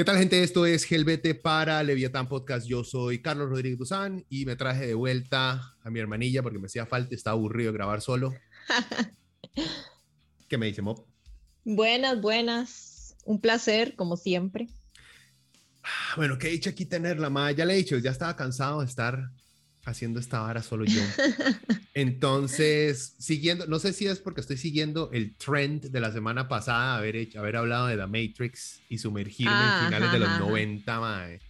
¿Qué tal, gente? Esto es Gelbete para Leviatán Podcast. Yo soy Carlos Rodríguez Duzán y me traje de vuelta a mi hermanilla porque me hacía falta, estaba aburrido grabar solo. ¿Qué me dice, Mop? Buenas, buenas. Un placer, como siempre. Bueno, qué dicho aquí tenerla, ma. Ya le he dicho, ya estaba cansado de estar haciendo esta vara solo yo. Entonces, siguiendo, no sé si es porque estoy siguiendo el trend de la semana pasada, haber, hecho, haber hablado de The Matrix y sumergirme en finales de los 90, mae.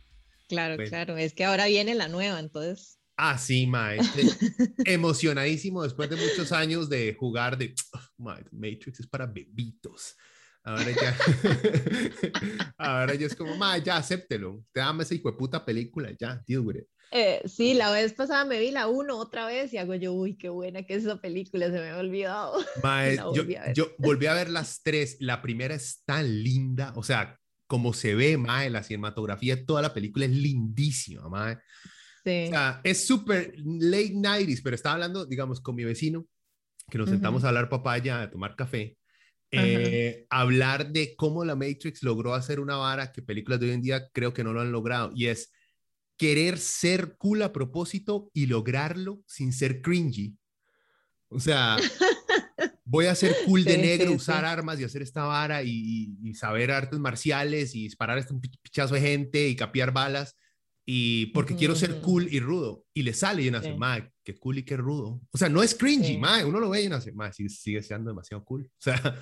Claro, pues claro, es que ahora viene la nueva, entonces. Ah, sí, mae. emocionadísimo después de muchos años de jugar de, mae, Matrix es para bebitos. Ahora ya, ahora ya es como, mae, ya acéptelo. Te dame esa hijo de puta película, ya, deal with it. Eh, sí, la vez pasada me vi la 1 otra vez y hago yo, uy, qué buena que es esa película, se me ha olvidado. yo, volví a ver las tres, la primera es tan linda, o sea, como se ve, mae, la cinematografía, toda la película es lindísima, mae. Sí. O sea, es súper late 90s, pero estaba hablando, digamos, con mi vecino, que nos sentamos a hablar papaya, a tomar café, eh, hablar de cómo la Matrix logró hacer una vara que películas de hoy en día creo que no lo han logrado, y es querer ser cool a propósito y lograrlo sin ser cringy. O sea, voy a ser cool de negro, usar armas y hacer esta vara y, saber artes marciales y disparar a este pichazo de gente y capiar balas. Y porque quiero ser cool y rudo. Y le sale y una hace, madre, qué cool y qué rudo. O sea, no es cringy, madre. Uno lo ve y uno hace, madre, sigue, sigue siendo demasiado cool. O sea.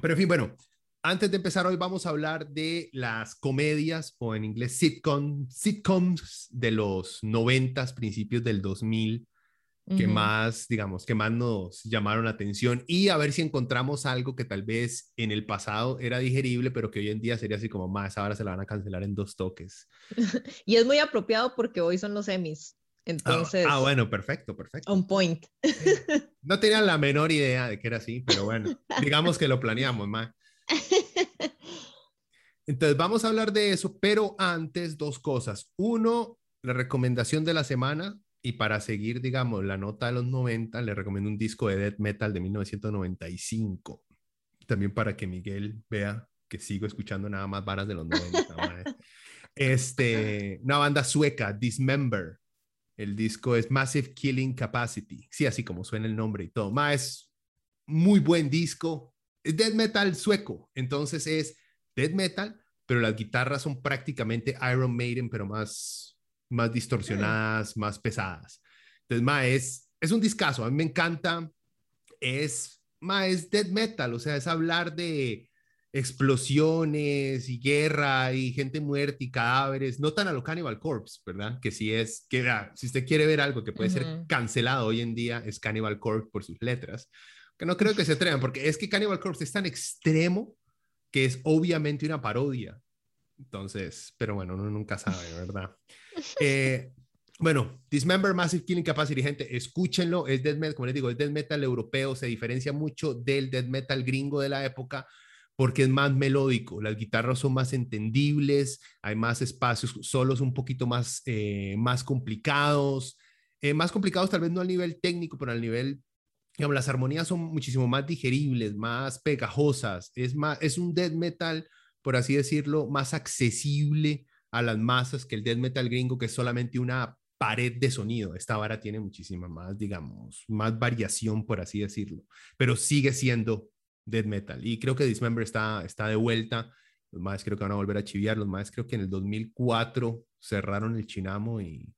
Pero en fin, bueno, antes de empezar hoy vamos a hablar de las comedias o en inglés sitcom, sitcoms de los 90, principios del 2000 que más, digamos, que más nos llamaron la atención y a ver si encontramos algo que tal vez en el pasado era digerible, pero que hoy en día sería así como más, ahora se la van a cancelar en dos toques. y es muy apropiado porque hoy son los Emmys. Ah, entonces. Ah, bueno, perfecto, perfecto. On point. No tenía la menor idea de que era así, pero bueno, digamos que lo planeamos, más. Entonces vamos a hablar de eso, pero antes dos cosas. Uno, la recomendación de la semana y para seguir, digamos, la nota de los 90, le recomiendo un disco de death metal de 1995. También para que Miguel vea que sigo escuchando nada más varas de los 90. este, una banda sueca, Dismember. El disco es Massive Killing Capacity. Sí, así como suena el nombre y todo. Más es muy buen disco es death metal sueco, entonces es death metal, pero las guitarras son prácticamente Iron Maiden, pero más, más distorsionadas, más pesadas. Entonces, ma, es, es un discazo, a mí me encanta, es, ma, es death metal, o sea, es hablar de explosiones y guerra y gente muerta y cadáveres, no tan a lo Cannibal Corpse, ¿verdad? Que si es, que si usted quiere ver algo que puede ser cancelado hoy en día, es Cannibal Corpse por sus letras, que no creo que se atrevan, porque es que Cannibal Corpse es tan extremo que es obviamente una parodia. Entonces, pero bueno, uno nunca sabe, ¿verdad? Eh, bueno, Dismember Massive Killing Capacity, gente, escúchenlo, es death metal, como les digo, es death metal europeo, se diferencia mucho del death metal gringo de la época porque es más melódico, las guitarras son más entendibles, hay más espacios, solos un poquito más, eh, más complicados, eh, más complicados tal vez no al nivel técnico, pero al nivel las armonías son muchísimo más digeribles, más pegajosas, es, más, es un death metal, por así decirlo, más accesible a las masas que el death metal gringo, que es solamente una pared de sonido. Esta vara tiene muchísima más, digamos, más variación, por así decirlo, pero sigue siendo death metal. Y creo que Dismember está, está de vuelta. Los más creo que van a volver a chiviar. Los más creo que en el 2004 cerraron el Chinamo y,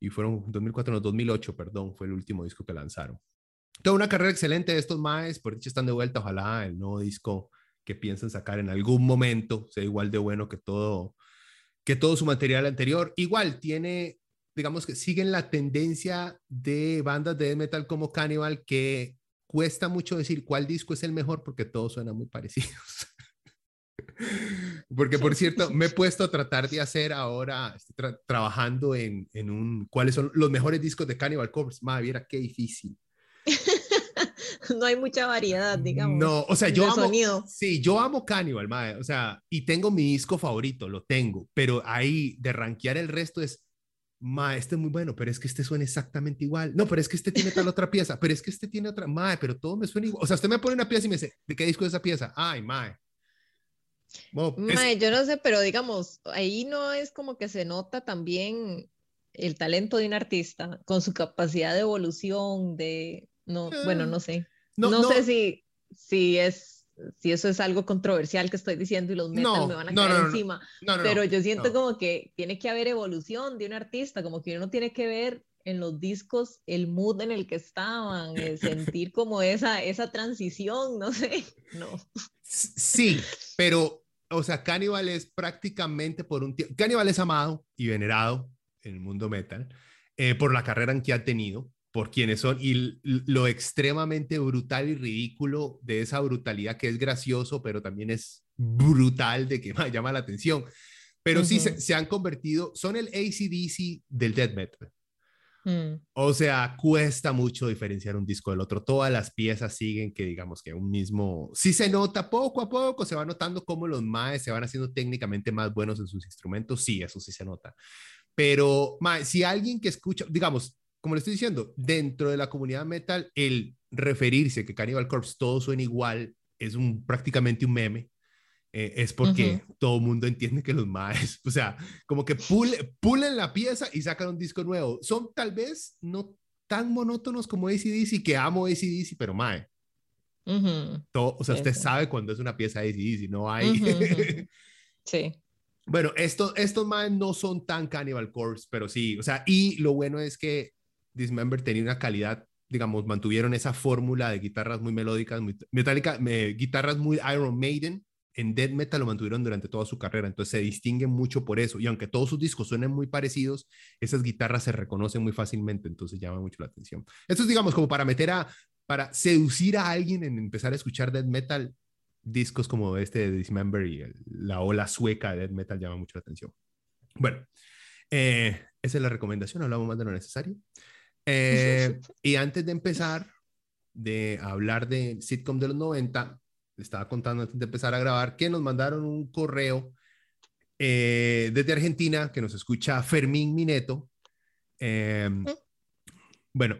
y fueron 2004, no, 2008, perdón, fue el último disco que lanzaron. Toda una carrera excelente de estos maes, por dicho están de vuelta, ojalá el nuevo disco que piensan sacar en algún momento sea igual de bueno que todo, que todo su material anterior. Igual tiene, digamos que siguen la tendencia de bandas de metal como Cannibal que cuesta mucho decir cuál disco es el mejor porque todos suenan muy parecidos. Porque, por cierto, me he puesto a tratar de hacer ahora, estoy trabajando en, en, un, cuáles son los mejores discos de Cannibal Corpse. Madre, viera qué difícil. no hay mucha variedad, digamos. No, o sea, yo amo, sonido. sí, yo amo Cannibal, madre, o sea, y tengo mi disco favorito, lo tengo, pero ahí de rankear el resto es, ma, este es muy bueno, pero es que este suena exactamente igual. No, pero es que este tiene tal otra pieza, pero es que este tiene otra, ma, pero todo me suena igual. O sea, usted me pone una pieza y me dice, ¿de qué disco es esa pieza? Ay, ma. yo no sé, pero digamos, ahí no es como que se nota también el talento de un artista con su capacidad de evolución, de, no, bueno, ah. no sé. No, sé si, si es si eso es algo controversial que estoy diciendo y los metal me van a caer encima, pero yo siento como que tiene que haber evolución de un artista, como que uno tiene que ver en los discos el mood en el que estaban, sentir como esa, esa transición, no sé, no. Sí, pero, o sea, Cannibal es prácticamente por un tiempo, Cannibal es amado y venerado en el mundo metal eh, por la carrera en que ha tenido, por quienes son y lo extremadamente brutal y ridículo de esa brutalidad que es gracioso, pero también es brutal de que llama la atención. Pero sí se, han convertido, son el ACDC del death metal. Mm. O sea, cuesta mucho diferenciar un disco del otro. Todas las piezas siguen que digamos que un mismo, sí se nota poco a poco, se va notando cómo los maes se van haciendo técnicamente más buenos en sus instrumentos. Sí, eso sí se nota. Pero si alguien que escucha, digamos, como le estoy diciendo, dentro de la comunidad metal, el referirse que Cannibal Corpse todo suena igual es un, prácticamente un meme. Eh, es porque todo el mundo entiende que los maes, o sea, como que pulen la pieza y sacan un disco nuevo. Son tal vez no tan monótonos como ACDC, que amo ACDC, pero mae. todo, o sea, usted sabe cuando es una pieza de ACDC, no hay. sí. Bueno, esto, estos maes no son tan Cannibal Corpse, pero sí, o sea, y lo bueno es que Dismember tenía una calidad, digamos, mantuvieron esa fórmula de guitarras muy melódicas, muy metálicas, guitarras muy Iron Maiden, en death metal lo mantuvieron durante toda su carrera, entonces se distinguen mucho por eso. Y aunque todos sus discos suenen muy parecidos, esas guitarras se reconocen muy fácilmente, entonces llama mucho la atención. Esto es, digamos, como para meter a, para seducir a alguien en empezar a escuchar death metal, discos como este de Dismember y la ola sueca de death metal llama mucho la atención. Bueno, eh, esa es la recomendación, hablamos más de lo necesario. Eh, y antes de empezar de hablar de sitcom de los 90, le estaba contando antes de empezar a grabar que nos mandaron un correo eh, desde Argentina que nos escucha Fermín Mineto. Em, mm. bueno,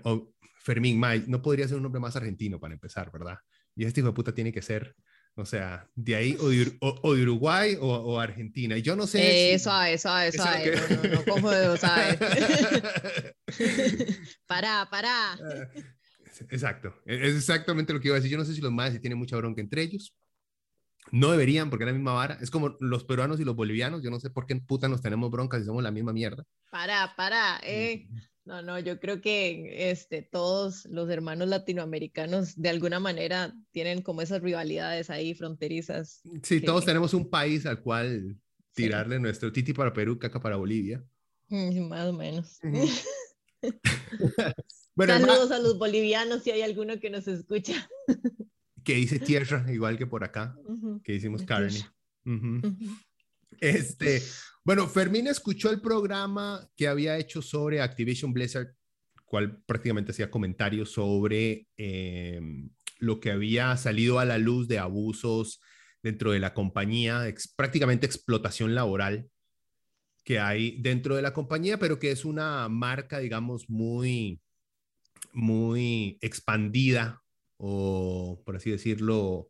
Fermín, May, no podría ser un nombre más argentino para empezar, ¿verdad? Y este hijo de puta tiene que ser o sea, de ahí o de, Uruguay o, Argentina. Y yo no sé. Eso, eso, eso, no, no, confundo, ¿sabes? pará, pará. Ah, exacto. Es exactamente lo que iba a decir. Yo no sé si los más si tienen mucha bronca entre ellos. No deberían, porque es la misma vara. Es como los peruanos y los bolivianos. Yo no sé por qué puta nos tenemos broncas si somos la misma mierda. Pará, pará. Eh. No, no, yo creo que este, todos los hermanos latinoamericanos de alguna manera tienen como esas rivalidades ahí fronterizas. Sí, todos tenemos un país al cual tirarle nuestro titi para Perú, caca para Bolivia. Mm, más o menos. Saludos a los bolivianos si hay alguno que nos escucha. que dice tierra, igual que por acá, que hicimos carne. Este, bueno, Fermín escuchó el programa que había hecho sobre Activision Blizzard, cual prácticamente hacía comentarios sobre em, lo que había salido a la luz de abusos dentro de la compañía, prácticamente explotación laboral que hay dentro de la compañía, pero que es una marca, digamos, muy, muy expandida o, por así decirlo,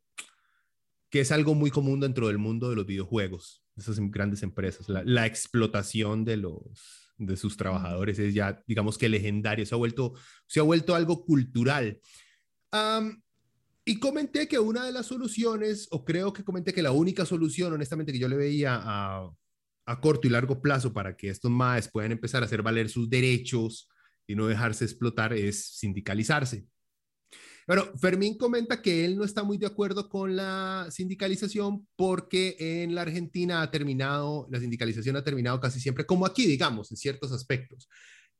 que es algo muy común dentro del mundo de los videojuegos esas em, grandes empresas. La, explotación de, los, de sus trabajadores es ya, digamos que legendario, se ha vuelto, se ha vuelto algo cultural. y comenté que una de las soluciones, o creo que comenté que la única solución, honestamente, que yo le veía a, a corto y largo plazo para que estos MAES puedan empezar a hacer valer sus derechos y no dejarse explotar es sindicalizarse. Bueno, Fermín comenta que él no está muy de acuerdo con la sindicalización porque en la Argentina ha terminado, la sindicalización ha terminado casi siempre, como aquí, digamos, en ciertos aspectos,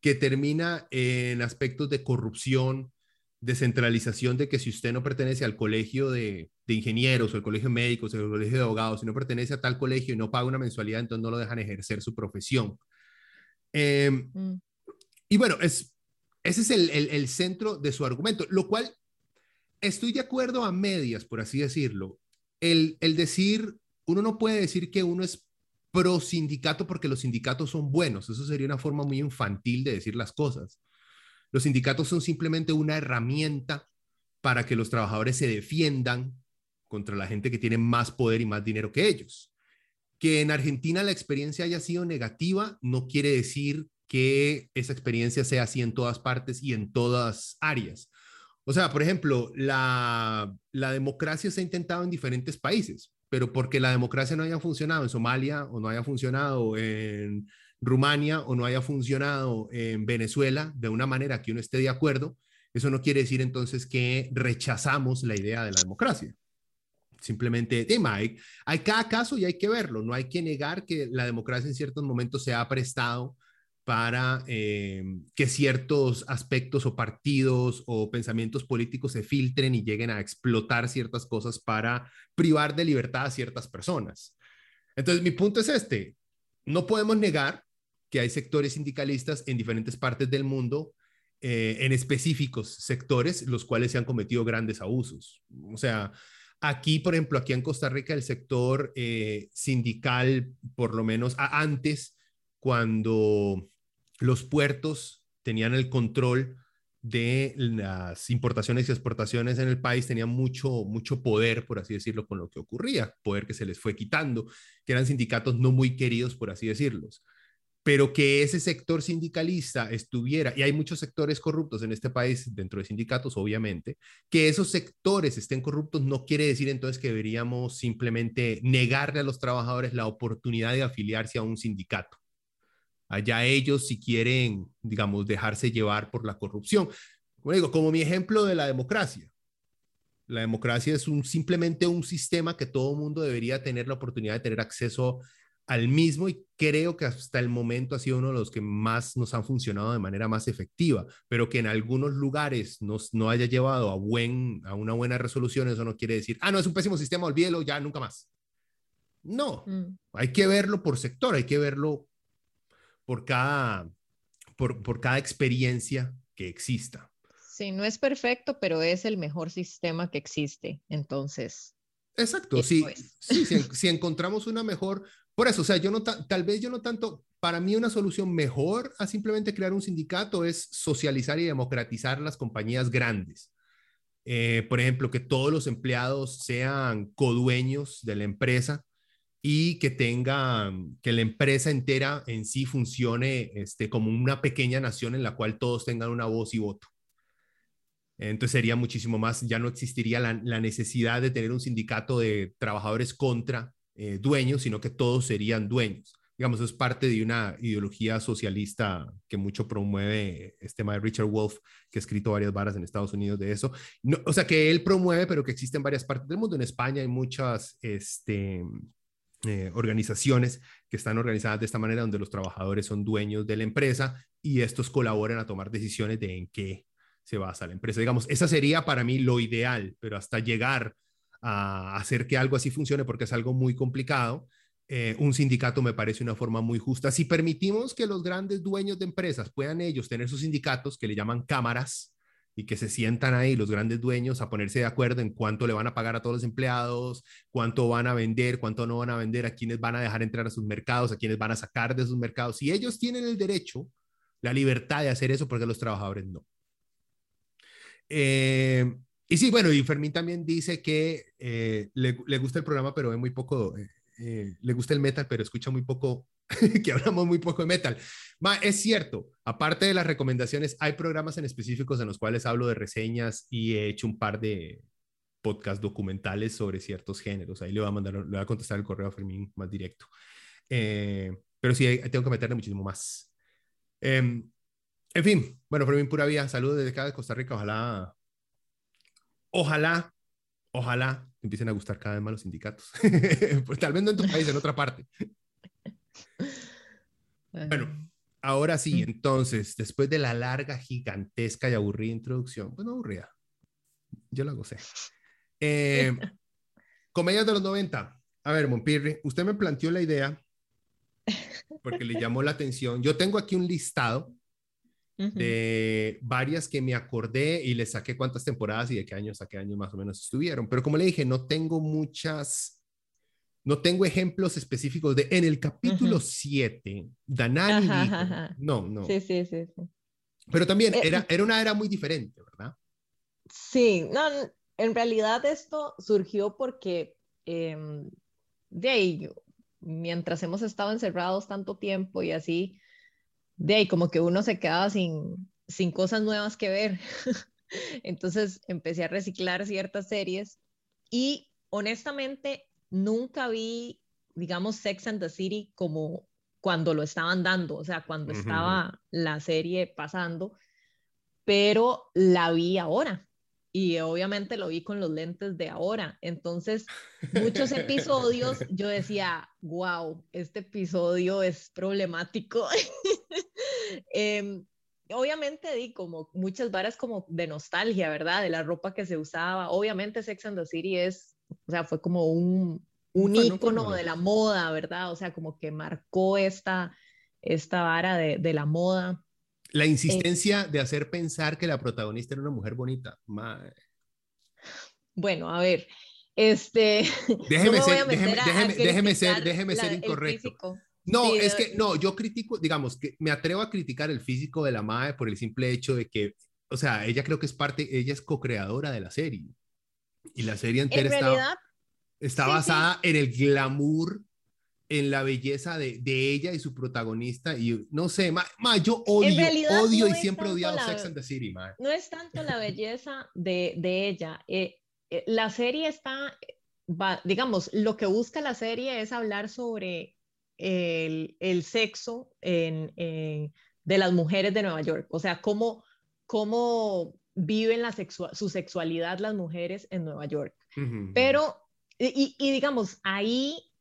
que termina en aspectos de corrupción, descentralización de que si usted no pertenece al colegio de, ingenieros o al colegio de médicos o al colegio de abogados, si no pertenece a tal colegio y no paga una mensualidad, entonces no lo dejan ejercer su profesión. Em, mm. Y bueno, es, ese es el, el, centro de su argumento, lo cual estoy de acuerdo a medias, por así decirlo. El, decir, uno no puede decir que uno es pro sindicato porque los sindicatos son buenos, eso sería una forma muy infantil de decir las cosas. Los sindicatos son simplemente una herramienta para que los trabajadores se defiendan contra la gente que tiene más poder y más dinero que ellos. Que en Argentina la experiencia haya sido negativa no quiere decir que esa experiencia sea así en todas partes y en todas áreas. O sea, por ejemplo, la, democracia se ha intentado en diferentes países, pero porque la democracia no haya funcionado en Somalia o no haya funcionado en Rumania o no haya funcionado en Venezuela de una manera que uno esté de acuerdo, eso no quiere decir entonces que rechazamos la idea de la democracia. Simplemente, tema, hay, hay cada caso y hay que verlo. No hay que negar que la democracia en ciertos momentos se ha prestado para eh, que ciertos aspectos o partidos o pensamientos políticos se filtren y lleguen a explotar ciertas cosas para privar de libertad a ciertas personas. Entonces, mi punto es este. No podemos negar que hay sectores sindicalistas en diferentes partes del mundo, eh, en específicos sectores, los cuales se han cometido grandes abusos. O sea, aquí, por ejemplo, aquí en Costa Rica, el sector eh, sindical, por lo menos antes, cuando los puertos tenían el control de las importaciones y exportaciones en el país tenían mucho, mucho poder, por así decirlo, con lo que ocurría, poder que se les fue quitando, que eran sindicatos no muy queridos, por así decirlos pero que ese sector sindicalista estuviera, y hay muchos sectores corruptos en este país dentro de sindicatos, obviamente, que esos sectores estén corruptos no quiere decir entonces que deberíamos simplemente negarle a los trabajadores la oportunidad de afiliarse a un sindicato. Allá ellos si quieren, digamos, dejarse llevar por la corrupción. Como digo, como mi ejemplo de la democracia. La democracia es un, simplemente un sistema que todo mundo debería tener la oportunidad de tener acceso al mismo y creo que hasta el momento ha sido uno de los que más nos han funcionado de manera más efectiva, pero que en algunos lugares nos, no haya llevado a, buen, a una buena resolución, eso no quiere decir, ah, no, es un pésimo sistema, olvídelo, ya nunca más. No, mm. hay que verlo por sector, hay que verlo por cada, por, por cada experiencia que exista. Sí, no es perfecto, pero es el mejor sistema que existe, entonces. Exacto, sí, sí, si, si, encontramos una mejor por eso, o sea, yo no tal vez yo no tanto, para mí una solución mejor a simplemente crear un sindicato es socializar y democratizar las compañías grandes. Eh, por ejemplo, que todos los empleados sean codueños de la empresa y que tengan, que la empresa entera en sí funcione este, como una pequeña nación en la cual todos tengan una voz y voto. Entonces sería muchísimo más, ya no existiría la, la necesidad de tener un sindicato de trabajadores contra eh, dueños, sino que todos serían dueños. Digamos, es parte de una ideología socialista que mucho promueve este tema de Richard Wolf, que ha escrito varias varas en Estados Unidos de eso. No, o sea, que él promueve, pero que existe en varias partes del mundo. En España hay muchas este, eh, organizaciones que están organizadas de esta manera, donde los trabajadores son dueños de la empresa y estos colaboran a tomar decisiones de en qué se basa la empresa. Digamos, esa sería para mí lo ideal, pero hasta llegar a hacer que algo así funcione porque es algo muy complicado. Eh, un sindicato me parece una forma muy justa. Si permitimos que los grandes dueños de empresas puedan ellos tener sus sindicatos que le llaman cámaras y que se sientan ahí los grandes dueños a ponerse de acuerdo en cuánto le van a pagar a todos los empleados, cuánto van a vender, cuánto no van a vender, a quiénes van a dejar entrar a sus mercados, a quiénes van a sacar de sus mercados. Si ellos tienen el derecho, la libertad de hacer eso, porque los trabajadores no. Eh, y sí, bueno, y Fermín también dice que eh, le, le, gusta el programa, pero ve muy poco, eh, eh, le gusta el metal, pero escucha muy poco, que hablamos muy poco de metal. es cierto, aparte de las recomendaciones, hay programas en específicos en los cuales hablo de reseñas y he hecho un par de podcast documentales sobre ciertos géneros. Ahí le voy a mandar, le voy a contestar el correo a Fermín más directo. pero sí, tengo que meterle muchísimo más. Em, en fin, bueno, Fermín Pura Vida, saludos desde acá de Costa Rica. Ojalá ojalá, ojalá empiecen a gustar cada vez más los sindicatos. pues, tal vez no en tu país, en otra parte. bueno, ahora sí, mm. entonces, después de la larga, gigantesca y aburrida introducción, bueno, aburrida, yo la gocé. Eh, comedias de los 90. A ver, Monpirri, usted me planteó la idea porque le llamó la atención. Yo tengo aquí un listado de varias que me acordé y le saqué cuántas temporadas y de qué años a qué años más o menos estuvieron. Pero como le dije, no tengo muchas, no tengo ejemplos específicos de en el capítulo 7, Danani. No, no. Sí, sí, sí, Pero también eh, era, era una era muy diferente, ¿verdad? Sí, no, en realidad esto surgió porque em, de ahí, mientras hemos estado encerrados tanto tiempo y así, de ahí como que uno se quedaba sin, sin cosas nuevas que ver. Entonces empecé a reciclar ciertas series y honestamente nunca vi, digamos, Sex and the City como cuando lo estaban dando, o sea, cuando estaba la serie pasando, pero la vi ahora y obviamente lo vi con los lentes de ahora. Entonces, muchos episodios yo decía, wow, este episodio es problemático. Em, obviamente di como muchas varas como de nostalgia, ¿verdad? De la ropa que se usaba. Obviamente Sex and the City es, o sea, fue como un, un ícono de la moda, ¿verdad? O sea, como que marcó esta, esta vara de, de la moda. La eh, insistencia de hacer pensar que la protagonista era una mujer bonita. Bueno, a ver, este... Déjeme ser, déjeme, ser, déjeme ser incorrecto. No, es que, no, yo critico, digamos, que me atrevo a criticar el físico de la madre por el simple hecho de que, o sea, ella creo que es parte, ella es co-creadora de la serie. Y la serie entera está, está basada en el glamour en la belleza de, de, ella y su protagonista y no sé, ma, yo odio, odio y siempre he odiado Sex and the City, ma. No es tanto la belleza de, de ella, eh, eh, la serie está, va, digamos, lo que busca la serie es hablar sobre el, el sexo en, de las mujeres de Nueva York, o sea, cómo, cómo viven la su sexualidad las mujeres en Nueva York. Pero, y, y digamos, ahí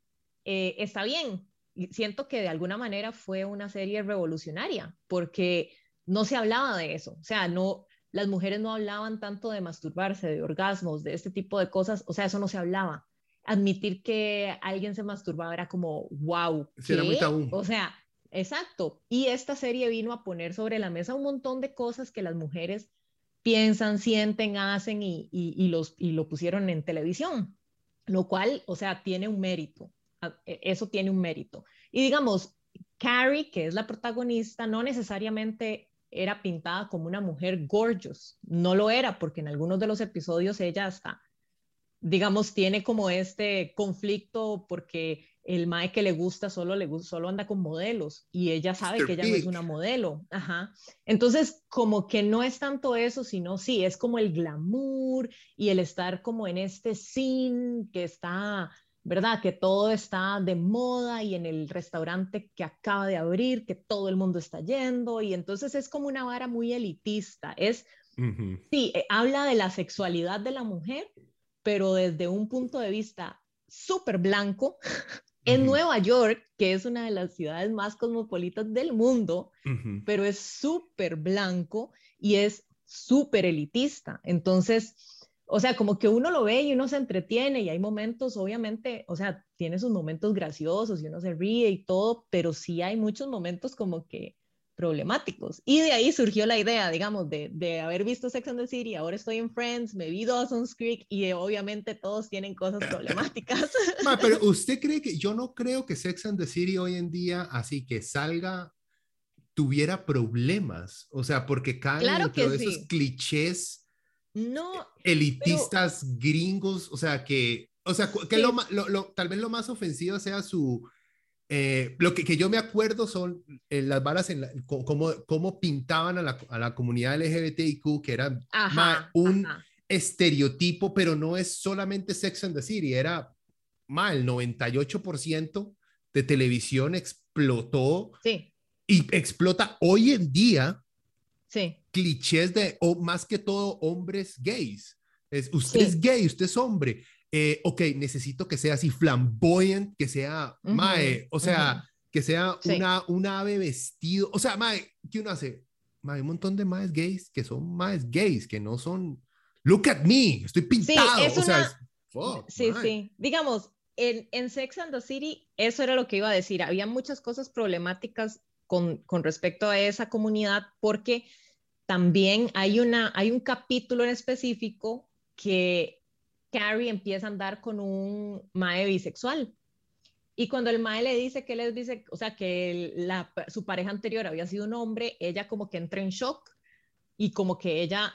eh, está bien. Siento que de alguna manera fue una serie revolucionaria porque no se hablaba de eso. O sea, no, las mujeres no hablaban tanto de masturbarse, de orgasmos, de este tipo de cosas. O sea, eso no se hablaba. Admitir que alguien se masturbaba era como, wow. O sea, exacto. Y esta serie vino a poner sobre la mesa un montón de cosas que las mujeres piensan, sienten, hacen y, y, los, y lo pusieron en televisión. Lo cual, o sea, tiene un mérito. E, eso tiene un mérito. Y digamos, Carrie, que es la protagonista, no necesariamente era pintada como una mujer gorgeous, no lo era, porque en algunos de los episodios ella hasta, digamos, tiene como este conflicto porque el mae que le gusta solo le solo anda con modelos y ella sabe que ella no es una modelo. Ajá. Entonces, como que no es tanto eso, sino sí, es como el glamour y el estar como en este scene que está ¿verdad? Que todo está de moda y en el restaurante que acaba de abrir, que todo el mundo está yendo y entonces es como una vara muy elitista. Es, sí, eh, habla de la sexualidad de la mujer, pero desde un punto de vista súper blanco. En Nueva York, que es una de las ciudades más cosmopolitas del mundo, pero es súper blanco y es súper elitista. Entonces, o sea, como que uno lo ve y uno se entretiene y hay momentos, obviamente, o sea, tiene sus momentos graciosos y uno se ríe y todo, pero sí hay muchos momentos como que problemáticos. Y de ahí surgió la idea, digamos, de, de haber visto Sex and the City, ahora estoy en Friends, me vi Dawson's Creek y obviamente todos tienen cosas problemáticas. pero usted cree que, yo no creo que Sex and the City hoy en día, así que salga, tuviera problemas, o sea, porque caen claro dentro de esos clichés no. Elitistas gringos, o sea, que, o sea, que lo, lo, tal vez lo más ofensivo sea su, eh, lo que, que, yo me acuerdo son eh, las balas en cómo, cómo pintaban a la, a la, comunidad LGBTIQ, que era un estereotipo, pero no es solamente Sex and the City, era mal, el 98% de televisión explotó sí. y explota hoy en día sí clichés de, o más que todo, hombres gays. Es, usted es gay, usted es hombre. Eh, ok, necesito que sea así flamboyant, que sea, mae, o sea, que sea una, una ave vestido. O sea, mae, ¿qué uno hace? Mae, un montón de maes gays que son maes gays, que no son, look at me, estoy pintado. o sea, sí, sí. Digamos, en, en Sex and the City, eso era lo que iba a decir. Había muchas cosas problemáticas con, con respecto a esa comunidad porque también hay, una, hay un capítulo en específico que Carrie empieza a andar con un mae bisexual. Y cuando el mae le dice que él es bisexual, o sea, que la, su pareja anterior había sido un hombre, ella como que entra en shock y como que ella,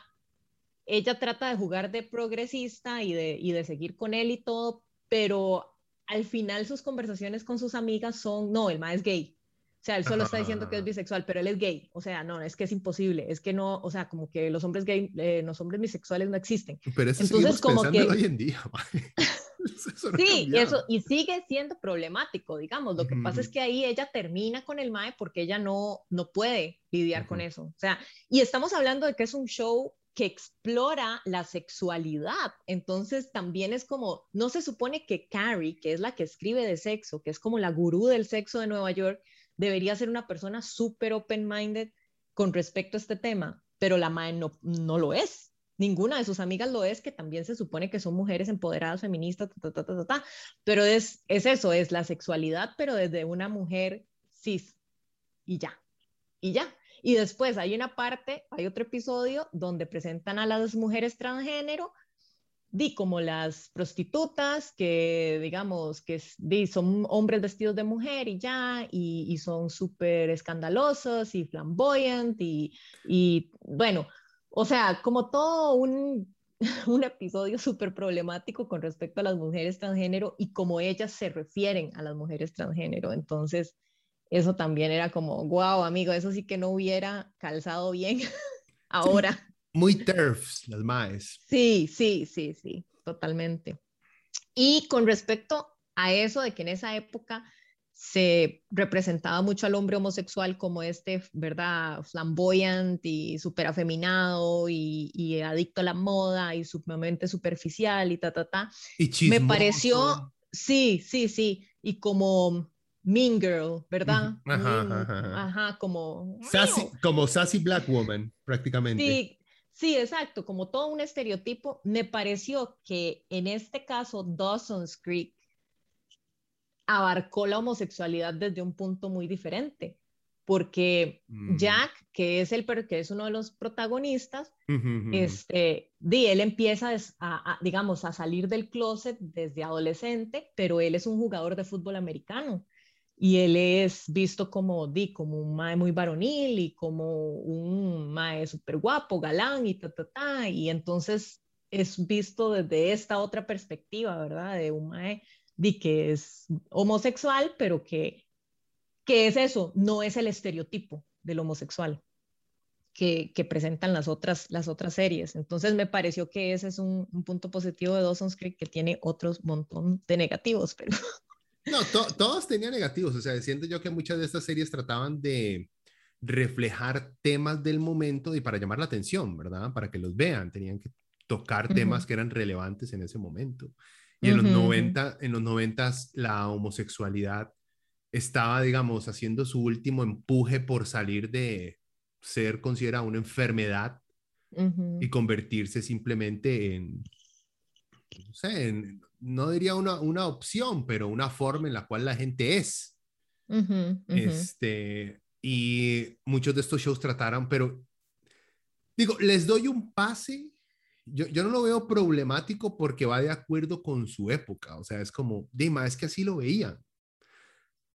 ella trata de jugar de progresista y de, y de seguir con él y todo, pero al final sus conversaciones con sus amigas son, no, el mae es gay. O sea, él solo está diciendo que es bisexual, pero él es gay. O sea, no, es que es imposible. Es que no, o sea, como que los hombres gay, eh, los hombres bisexuales no existen. Pero eso Entonces, como que hoy en día. sí, eso y sigue siendo problemático, digamos. Lo que pasa es que ahí ella termina con el mae porque ella no no puede lidiar con eso. O sea, y estamos hablando de que es un show que explora la sexualidad. Entonces también es como, no se supone que Carrie, que es la que escribe de sexo, que es como la gurú del sexo de Nueva York, debería ser una persona súper open-minded con respecto a este tema, pero la madre no, no lo es. Ninguna de sus amigas lo es, que también se supone que son mujeres empoderadas, feministas, pero es, es eso, es la sexualidad, pero desde una mujer cis. Y ya, y ya. Y después hay una parte, hay otro episodio donde presentan a las mujeres transgénero di como las prostitutas que digamos que di, son hombres vestidos de mujer y ya y, son súper escandalosos y flamboyant y, bueno o sea como todo un, un episodio súper problemático con respecto a las mujeres transgénero y cómo ellas se refieren a las mujeres transgénero. Entonces eso también era como wow amigo eso sí que no hubiera calzado bien ahora muy turfs las maes. Sí, sí, sí, sí, totalmente. Y con respecto a eso de que en esa época se representaba mucho al hombre homosexual como este, ¿verdad? Flamboyant y súper afeminado y, adicto a la moda y sumamente superficial y ta, ta, ta. Y Me pareció, sí, sí, sí, y como Mean Girl, ¿verdad? Ajá, ajá, como... Sassy, como Sassy Black Woman, prácticamente. Sí, Sí, exacto, como todo un estereotipo, me pareció que en este caso Dawson's Creek abarcó la homosexualidad desde un punto muy diferente, porque mm. Jack, que es el que es uno de los protagonistas, este, él empieza a, digamos, a salir del closet desde adolescente, pero él es un jugador de fútbol americano y él es visto como, di, como un mae muy varonil y como un mae súper guapo, galán y ta, ta, ta, y entonces es visto desde esta otra perspectiva, ¿verdad? De un mae di, que es homosexual, pero que, que es eso, no es el estereotipo del homosexual. Que, que, presentan las otras, las otras series. Entonces me pareció que ese es un, un punto positivo de Dawson's Creek que tiene otros montón de negativos, pero no, todos tenían negativos, o sea, siento yo que muchas de estas series trataban de reflejar temas del momento y para llamar la atención, ¿verdad? Para que los vean, tenían que tocar temas que eran relevantes en ese momento. Y en los 90, en los 90 la homosexualidad estaba, digamos, haciendo su último empuje por salir de ser considerada una enfermedad y convertirse simplemente en, no sé, no diría una, una opción, pero una forma en la cual la gente es. Este, y muchos de estos shows trataron, pero digo, les doy un pase. Yo, yo no lo veo problemático porque va de acuerdo con su época. O sea, es como, Dima, es que así lo veían.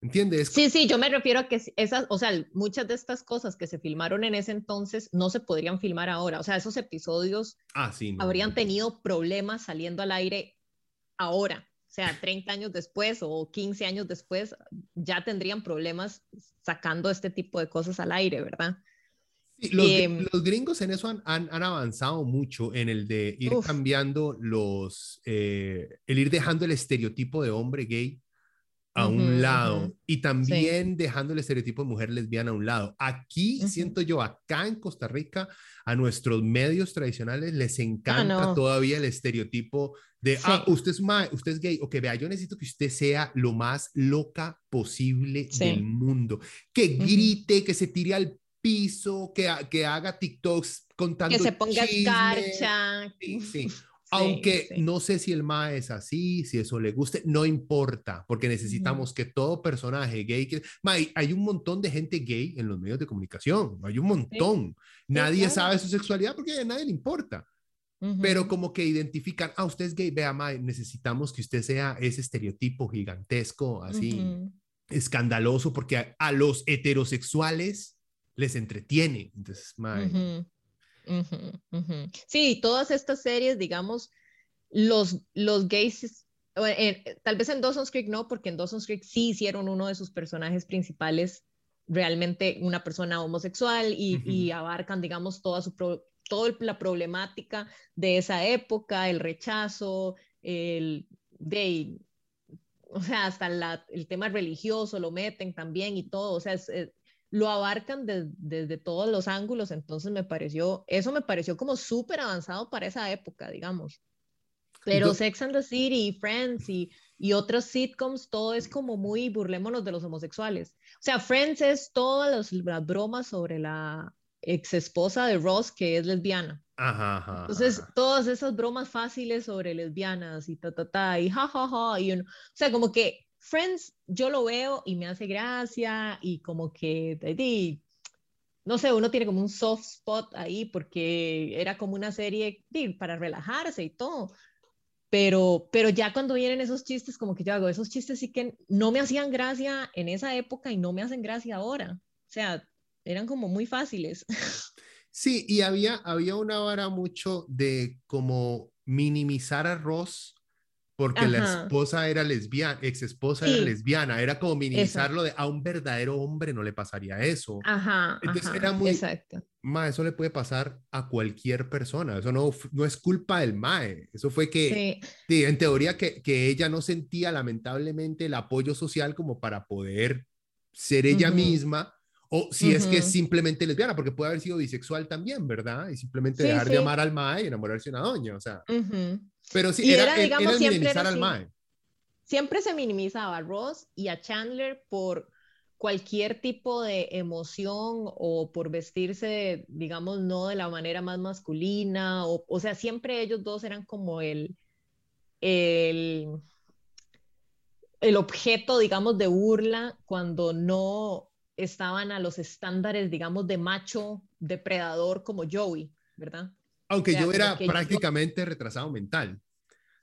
¿Entiendes? Sí, sí, yo me refiero a que esas, o sea, muchas de estas cosas que se filmaron en ese entonces no se podrían filmar ahora. O sea, esos episodios ah, sí, habrían tenido problemas saliendo al aire ahora, o sea, 30 años después o 15 años después, ya tendrían problemas sacando este tipo de cosas al aire, ¿verdad? Sí, los, em, los, gringos en eso han, han, avanzado mucho en el de ir cambiando los, eh, el ir dejando el estereotipo de hombre gay a un lado y también dejando el estereotipo de mujer lesbiana a un lado. Aquí siento yo, acá en Costa Rica, a nuestros medios tradicionales les ah, encanta todavía el estereotipo de, ah, usted es, usted es gay, o que vea, yo necesito que usted sea lo más loca posible del mundo, que grite, que se tire al piso, que, que haga TikToks contando Que se ponga escarcha. Sí, sí. Aunque no sé si el ma es así, si eso le guste, no importa, porque necesitamos que todo personaje gay, que, hay un montón de gente gay en los medios de comunicación, hay un montón. nadie sabe su sexualidad porque a nadie le importa. Pero como que identifican, ah, usted es gay, vea, ma, necesitamos que usted sea ese estereotipo gigantesco, así, escandaloso, porque a, los heterosexuales les entretiene. Entonces, ma, Sí, todas estas series, digamos, los, los gays, tal vez en Dawson's Creek no, porque en Dawson's Creek sí hicieron uno de sus personajes principales realmente una persona homosexual y, abarcan, digamos, toda su toda la problemática de esa época, el rechazo, el de, o sea, hasta el tema religioso lo meten también y todo, o sea, es, lo abarcan desde todos los ángulos, entonces me pareció, eso me pareció como súper avanzado para esa época, digamos. Pero Sex and the City, Friends y, y otros sitcoms, todo es como muy burlémonos de los homosexuales. O sea, Friends es todas las bromas sobre la ex esposa de Ross que es lesbiana. Ajá, ajá, Entonces, todas esas bromas fáciles sobre lesbianas y ta, ta, ta, y ja, ja, ja, y o sea, como que Friends yo lo veo y me hace gracia y como que, no sé, uno tiene como un soft spot ahí porque era como una serie para relajarse y todo. Pero, pero ya cuando vienen esos chistes, como que yo hago, esos chistes sí que no me hacían gracia en esa época y no me hacen gracia ahora. O sea, eran como muy fáciles. Sí, y había, había una vara mucho de como minimizar a Ross porque la esposa era lesbiana, ex esposa era lesbiana, era como minimizarlo de a un verdadero hombre no le pasaría eso. Ajá, Entonces era muy exacto. Ma, eso le puede pasar a cualquier persona, eso no, no es culpa del mae, eso fue que, sí. en teoría que, que, ella no sentía lamentablemente el apoyo social como para poder ser ella misma, o si es que es simplemente lesbiana, porque puede haber sido bisexual también, ¿verdad? Y simplemente dejar de amar al mae y enamorarse de una doña, o sea. Pero sí, era, digamos, siempre al mae. Siempre se minimizaba a Ross y a Chandler por cualquier tipo de emoción o por vestirse, digamos, no de la manera más masculina, o, o sea, siempre ellos dos eran como el, el, el objeto, digamos, de burla cuando no estaban a los estándares, digamos, de macho depredador como Joey, ¿verdad? Aunque yo era prácticamente retrasado mental.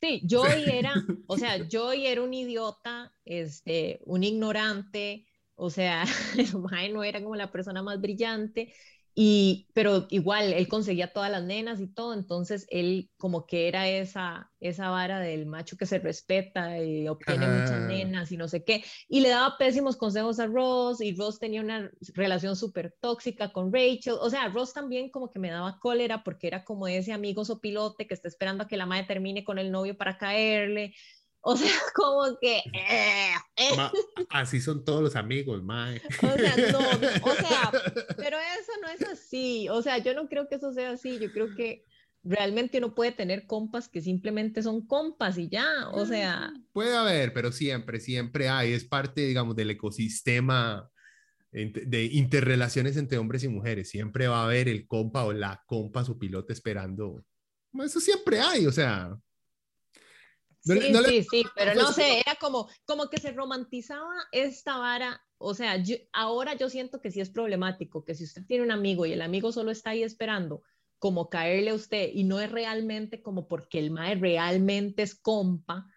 Sí, Joey era, o sea, Joey era un idiota, este, un ignorante, o sea, no era como la persona más brillante, y, pero igual, él conseguía todas las nenas y todo, entonces él como que era esa, esa vara del macho que se respeta y obtiene muchas nenas y no sé qué, y le daba pésimos consejos a Ross, y Ross tenía una relación súper tóxica con Rachel, o sea, Ross también como que me daba cólera porque era como ese amigo sopilote que está esperando a que la madre termine con el novio para caerle, o sea, como que... Eh, eh. así son todos los amigos, mae. O sea, no, o sea, pero eso no es así. O sea, yo no creo que eso sea así. Yo creo que realmente uno puede tener compas que simplemente son compas y ya, o sea... Puede haber, pero siempre, siempre hay. Es parte, digamos, del ecosistema de interrelaciones entre hombres y mujeres. Siempre va a haber el compa o la compa, su piloto esperando. Eso siempre hay, o sea, sí, sí, sí, pero no sé, era como, como que se romantizaba esta vara. O sea, ahora yo siento que sí es problemático, que si usted tiene un amigo y el amigo solo está ahí esperando como caerle a usted y no es realmente como porque el mae realmente es compa,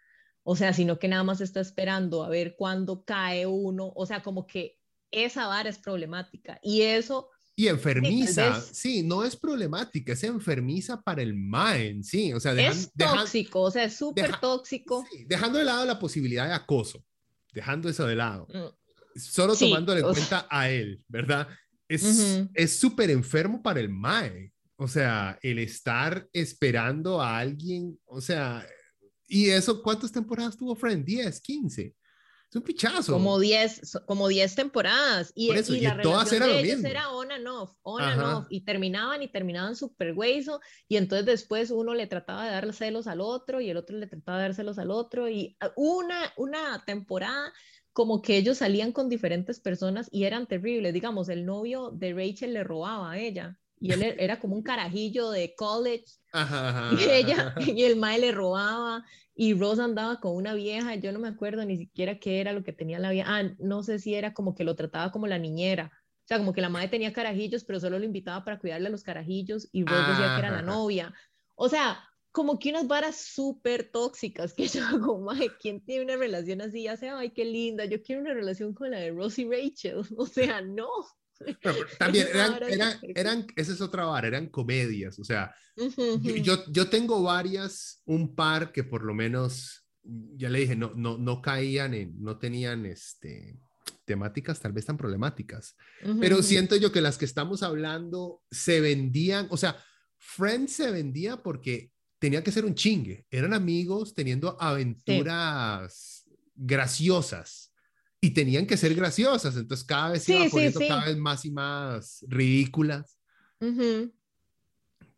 o sea, sino que nada más está esperando a ver cuándo cae uno, o sea, como que esa vara es problemática y eso y enfermiza, sí, no es problemática, es enfermiza para el MAEN, sí, o sea, es tóxico, o sea, es súper tóxico. dejando de lado la posibilidad de acoso, dejando eso de lado, mm. solo tomándole en cuenta a él, ¿verdad? Es súper enfermo para el MAE, o sea, el estar esperando a alguien, o sea, y eso, ¿cuántas temporadas tuvo Friend? 10, 15. Es un pichazo. Como 10 como diez temporadas. Y, y, la relación de ellos era on and off, on and off. Y terminaban y terminaban súper hueso. Y entonces después uno le trataba de dar celos al otro y el otro le trataba de dar celos al otro. Y ah, una, una temporada como que ellos salían con diferentes personas y eran terribles. Digamos, el novio de Rachel le robaba a ella y él e, era como un carajillo de college y ella y el mae le robaba y Rose andaba con una vieja, yo no me acuerdo ni siquiera qué era lo que tenía la vieja, ah, no sé si era como que lo trataba como la niñera, o sea, como que la madre tenía carajillos, pero solo lo invitaba para cuidarle a los carajillos y Rose decía que era la novia. O sea, como que unas varas súper tóxicas que yo hago, ¿quién tiene una relación así? Ya sea, ay, qué linda, yo quiero una relación con la de Rose y Rachel. O sea, no. también eran, eran, eran, esa es otra vara, eran comedias, o sea, yo, yo tengo varias, un par que por lo menos, ya le dije, no, no, no caían en, no tenían este, temáticas tal vez tan problemáticas, pero siento yo que las que estamos hablando se vendían, o sea, Friends se vendía porque tenía que ser un chingue, eran amigos teniendo aventuras graciosas y tenían que ser graciosas, entonces cada vez se iba poniendo cada vez más y más ridículas.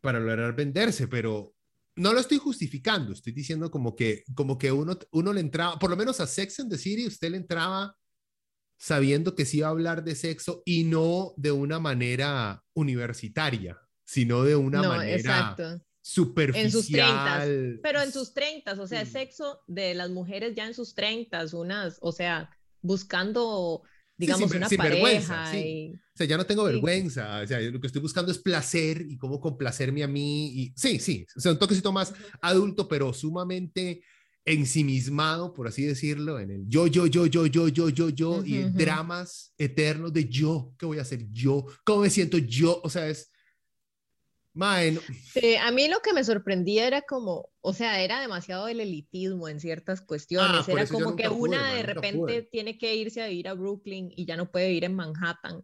Para lograr venderse, pero no lo estoy justificando, estoy diciendo como que, como que uno, uno le entraba, por lo menos a Sex and the City, usted le entraba sabiendo que sí iba a hablar de sexo y no de una manera universitaria, sino de una manera superficial. En sus 30, pero en sus 30, o sea, sexo de las mujeres ya en sus 30, unas, o sea, buscando, digamos, una pareja. O sea, ya no tengo vergüenza, o sea, lo que estoy buscando es placer y cómo complacerme a mí. Y, sí, sí, o sea, un toquecito más adulto, pero sumamente ensimismado, por así decirlo, en el yo, yo, yo, yo, yo, yo, yo, yo, y dramas eternos de yo, ¿qué voy a hacer yo? ¿Cómo me siento yo? O sea, es Sí, a mí lo que me sorprendía era como, o sea, era demasiado el elitismo en ciertas cuestiones. Ah, era como que una de repente tiene que irse a vivir a Brooklyn y ya no puede vivir en Manhattan.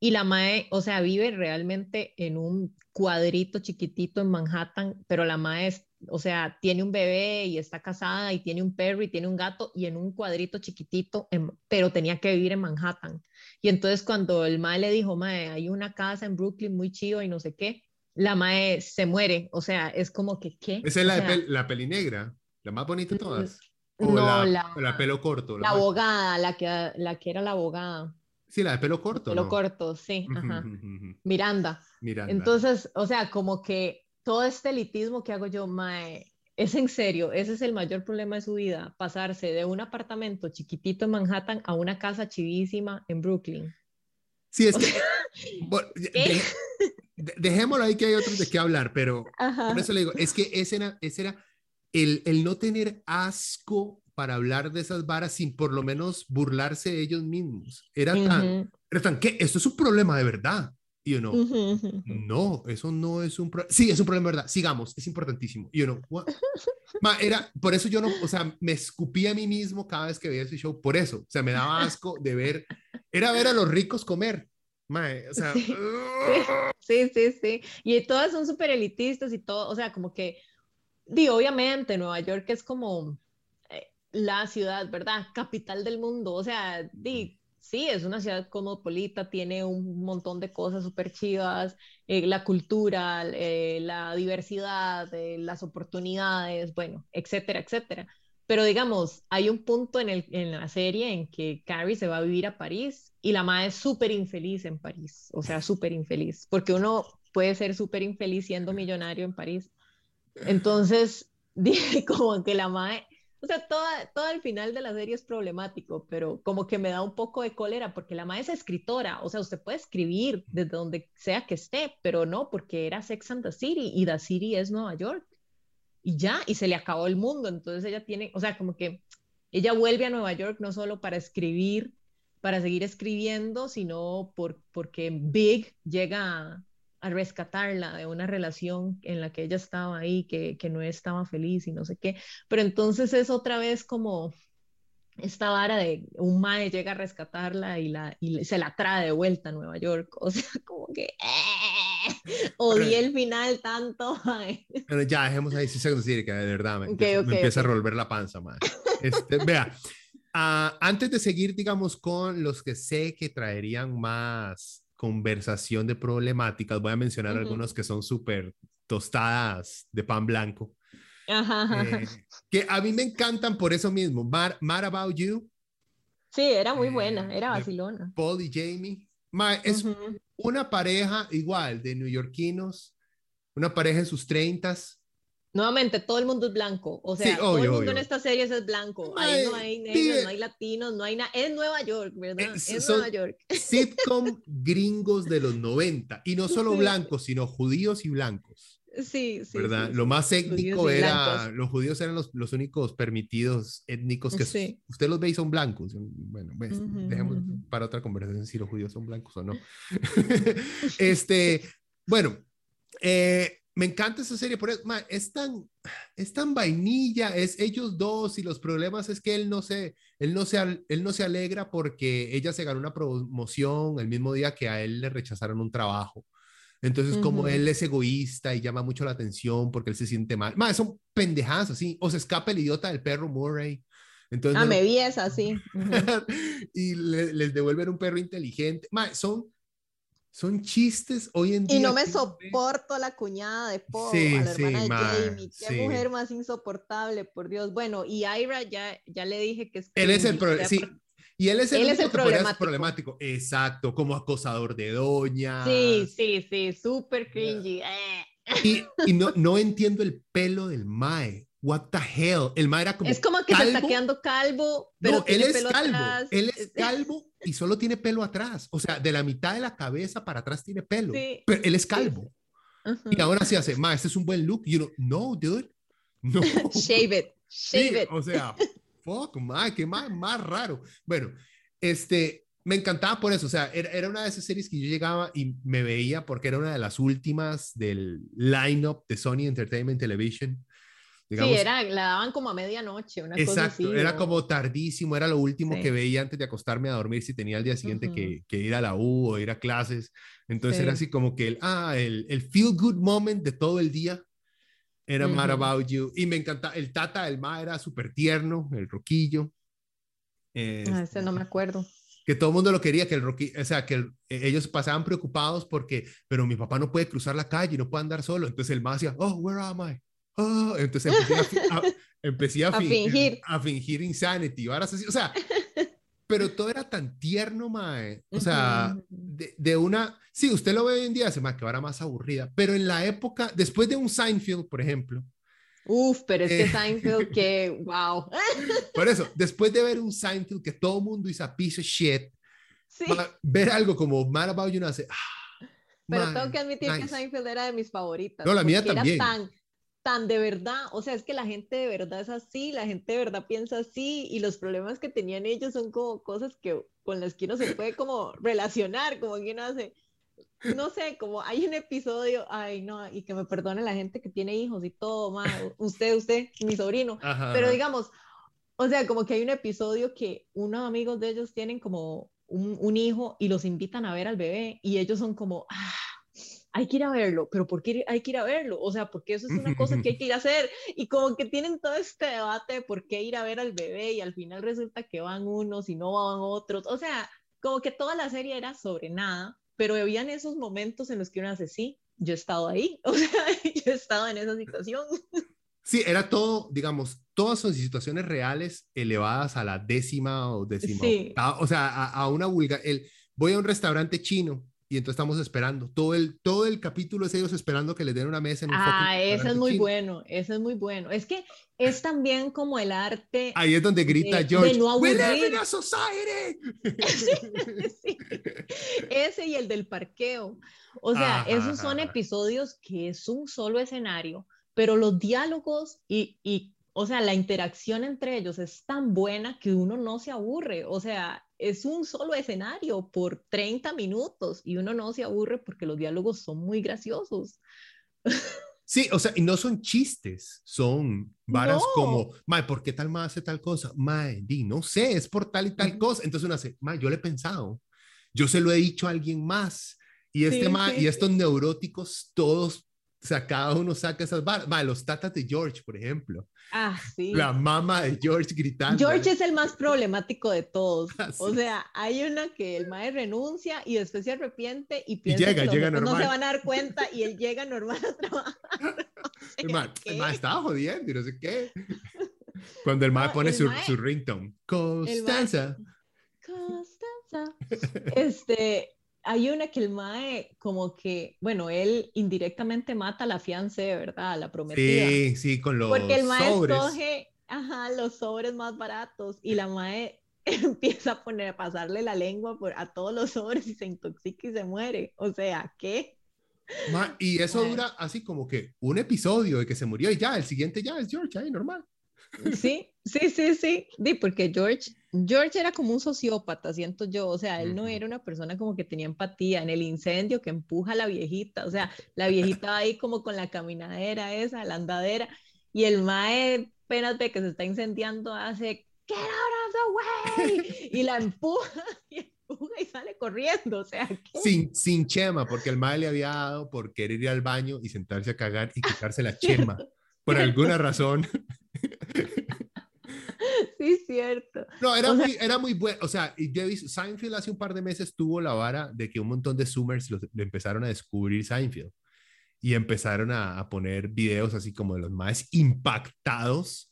Y la Mae, o sea, vive realmente en un cuadrito chiquitito en Manhattan, pero la Mae, o sea, tiene un bebé y está casada y tiene un perro y tiene un gato y en un cuadrito chiquitito, pero tenía que vivir en Manhattan. Y entonces cuando el Mae le dijo, Mae, hay una casa en Brooklyn muy chido y no sé qué, la mae se muere, o sea, es como que, ¿qué? Esa es la, de la peli negra, la más bonita de todas. O no, la, la, pelo corto. La, abogada, la que, la que era la abogada. Sí, la de pelo corto. Pelo corto, sí. Ajá. Miranda. Miranda. Entonces, o sea, como que todo este elitismo que hago yo, mae, es en serio, ese es el mayor problema de su vida, pasarse de un apartamento chiquitito en Manhattan a una casa chivísima en Brooklyn. Sí, es que... dejémoslo ahí que hay otros de qué hablar, pero por eso le digo, es que ese era, ese era el, el, no tener asco para hablar de esas varas sin por lo menos burlarse de ellos mismos. Era tan, era tan, ¿qué? Esto es un problema de verdad. Y uno, no, eso no es un problema. Sí, es un problema de verdad. Sigamos, es importantísimo. Y uno, Ma, era, por eso yo no, o sea, me escupí a mí mismo cada vez que veía ese show, por eso. O sea, me daba asco de ver, era ver a los ricos comer. Mae, o sea, sí, sí, sí, Y todas son súper elitistas y todo, o sea, como que, di, obviamente, Nueva York es como eh, la ciudad, ¿verdad? Capital del mundo, o sea, di, sí, es una ciudad cosmopolita, tiene un montón de cosas súper chivas, eh, la cultura, eh, la diversidad, las oportunidades, bueno, etcétera, etcétera. Pero digamos, hay un punto en, el, en la serie en que Carrie se va a vivir a París y la madre es súper infeliz en París, o sea, súper infeliz, porque uno puede ser súper infeliz siendo millonario en París. Entonces, dije como que la madre, o sea, toda, todo el final de la serie es problemático, pero como que me da un poco de cólera, porque la madre es escritora, o sea, usted puede escribir desde donde sea que esté, pero no, porque era Sex and the City y The City es Nueva York y ya, y se le acabó el mundo. Entonces ella tiene, o sea, como que ella vuelve a Nueva York no solo para escribir, para seguir escribiendo, sino por, porque Big llega a, rescatarla de una relación en la que ella estaba ahí, que, que no estaba feliz y no sé qué. Pero entonces es otra vez como esta vara de un mae llega a rescatarla y, la, y se la trae de vuelta a Nueva York. O sea, como que eh, odié el final tanto. Bueno, ya dejemos ahí sí se que de verdad me, empieza, a revolver la panza, mae. Este, vea, Ah, antes de seguir, digamos, con los que sé que traerían más conversación de problemáticas, voy a mencionar algunos que son súper tostadas de pan blanco. Eh, que a mí me encantan por eso mismo. Mad, About You. Sí, era muy buena, era vacilona. Paul y Jamie. Es una pareja igual de neoyorquinos, una pareja en sus treintas, Nuevamente, todo el mundo es blanco. O sea, todo el mundo en estas series es blanco. Ahí no hay negros, no hay latinos, no hay nada. Es Nueva York, ¿verdad? Es, Nueva York. Sitcom gringos de los 90. Y no solo blancos, sino judíos y blancos. Sí, sí. ¿Verdad? Lo más étnico era. Los judíos eran los, los, únicos permitidos étnicos que usted los ve y son blancos. Bueno, pues, dejemos para otra conversación si los judíos son blancos o no. este, bueno. Eh, me encanta esa serie, por eso, es tan, es tan vainilla, es ellos dos y los problemas es que él no se, él no se, él no se alegra porque ella se ganó una promoción el mismo día que a él le rechazaron un trabajo. Entonces, como él es egoísta y llama mucho la atención porque él se siente mal. Más, son pendejadas así. O se escapa el idiota del perro Murray. Entonces, ah, me vi esa, así. y les devuelven un perro inteligente. Más, son son chistes hoy en día. Y no me soporto a la cuñada de Paul, a la hermana de Jamie. Qué mujer más insoportable, por Dios. Bueno, y Ira ya, ya le dije que es. Él es el problema. Sí. Y él es el, él es el problemático. problemático. Exacto, como acosador de doña. Sí, sí, sí, súper cringy. Eh. Y, y no, no entiendo el pelo del Mae what the hell, el ma era como Es como que se está quedando calvo, pero no, él es calvo, él es calvo y solo tiene pelo atrás, o sea, de la mitad de la cabeza para atrás tiene pelo, pero él es calvo. Y ahora sí hace, ma, este es un buen look, y uno, no, dude, no. shave it, shave it. O sea, fuck, ma, qué más, más raro. Bueno, este, me encantaba por eso, o sea, era, era, una de esas series que yo llegaba y me veía porque era una de las últimas del lineup de Sony Entertainment Television sí, era, la daban como a medianoche, una exacto, cosa así. era como tardísimo, era lo último que veía antes de acostarme a dormir si tenía el día siguiente que, que, ir a la U o ir a clases. Entonces era así como que el, ah, el, el, feel good moment de todo el día era Mad About You. Y me encantaba, el tata del Ma era súper tierno, el roquillo. ah, ese no me acuerdo. Que todo el mundo lo quería, que el roquillo, o sea, que e, ellos pasaban preocupados porque, pero mi papá no puede cruzar la calle, no puede andar solo. Entonces el Ma decía, oh, where am I? Oh, entonces empecé a, fingir, a fingir insanity, ahora o sea, pero todo era tan tierno, mae, o sea, de, de, una, sí, usted lo ve hoy en día, se me ahora más aburrida, pero en la época, después de un Seinfeld, por ejemplo, Uf, pero es que eh, Seinfeld que, wow. Por eso, después de ver un Seinfeld que todo el mundo hizo a piece of shit, ver algo como Mad About You, no hace, ah, pero tengo que admitir que Seinfeld era de mis favoritas. No, la mía también. Era tan, tan de verdad, o sea, es que la gente de verdad es así, la gente de verdad piensa así y los problemas que tenían ellos son como cosas que con las que uno se puede como relacionar, como que uno hace, no sé, como hay un episodio, ay no, y que me perdone la gente que tiene hijos y todo, ma, usted, usted, mi sobrino, pero digamos, o sea, como que hay un episodio que unos amigos de ellos tienen como un, un hijo y los invitan a ver al bebé y ellos son como, ah, hay que ir a verlo, pero ¿por qué hay que ir a verlo? O sea, porque eso es una cosa que hay que ir a hacer y como que tienen todo este debate de por qué ir a ver al bebé y al final resulta que van unos y no van otros. O sea, como que toda la serie era sobre nada, pero habían esos momentos en los que uno hace, sí, yo he estado ahí, o sea, yo he estado en esa situación. Sí, era todo, digamos, todas son situaciones reales elevadas a la décima o décima. Sí. o sea, a, a una vulgar. El, voy a un restaurante chino y entonces estamos esperando. Todo el, todo el capítulo es ellos esperando que les den una mesa en un Ah, ese es muy bueno, ese es muy bueno. Es que es también como el arte. Ahí es donde grita George. We live in a society. Ese y el del parqueo. O sea, esos son episodios que es un solo escenario, pero los diálogos y, y, o sea, la interacción entre ellos es tan buena que uno no se aburre. O sea, es un solo escenario por 30 minutos y uno no se aburre porque los diálogos son muy graciosos. Sí, o sea, y no son chistes, son varas como, mae, ¿por qué tal mae hace tal cosa? Mae, di, no sé, es por tal y tal cosa. Entonces uno hace, mae, yo le he pensado, yo se lo he dicho a alguien más. Y este y estos neuróticos, todos O sea, cada uno saca esas barras. Va, los tatas de George, por ejemplo. Ah, sí. La mamá de George gritando. George es el más problemático de todos. Ah, o sea, hay una que el mae renuncia y después se arrepiente y piensa llega, que llega no se van a dar cuenta y él llega normal a trabajar. el, mae, estaba jodiendo y no sé qué. Cuando el mae pone su, su ringtone. Constanza. Constanza. Este, hay una que el Mae, como que, bueno, él indirectamente mata a la fiancé, ¿verdad? la prometida. Sí, sí, con los Porque el Mae sobres. escoge, ajá, los sobres más baratos y la Mae empieza a poner, a pasarle la lengua por, a todos los sobres y se intoxica y se muere. O sea, ¿qué? y eso dura así como que un episodio de que se murió y ya, el siguiente ya es George, ahí normal. Sí, sí, sí, sí, sí, porque George, George era como un sociópata, siento yo, o sea, él no era una persona como que tenía empatía en el incendio que empuja a la viejita, o sea, la viejita va ahí como con la caminadera esa, la andadera, y el mae, apenas ve que se está incendiando, hace, get out of the way, y la empuja, y empuja y sale corriendo, o sea. Sin, sin chema, porque el mae le había dado por querer ir al baño y sentarse a cagar y quitarse la chema, por alguna razón. Sí, cierto. No, era, muy, era muy bueno. O sea, yo he visto, Seinfeld hace un par de meses tuvo la vara de que un montón de Zoomers le empezaron a descubrir Seinfeld y empezaron a, a, poner videos así como de los más impactados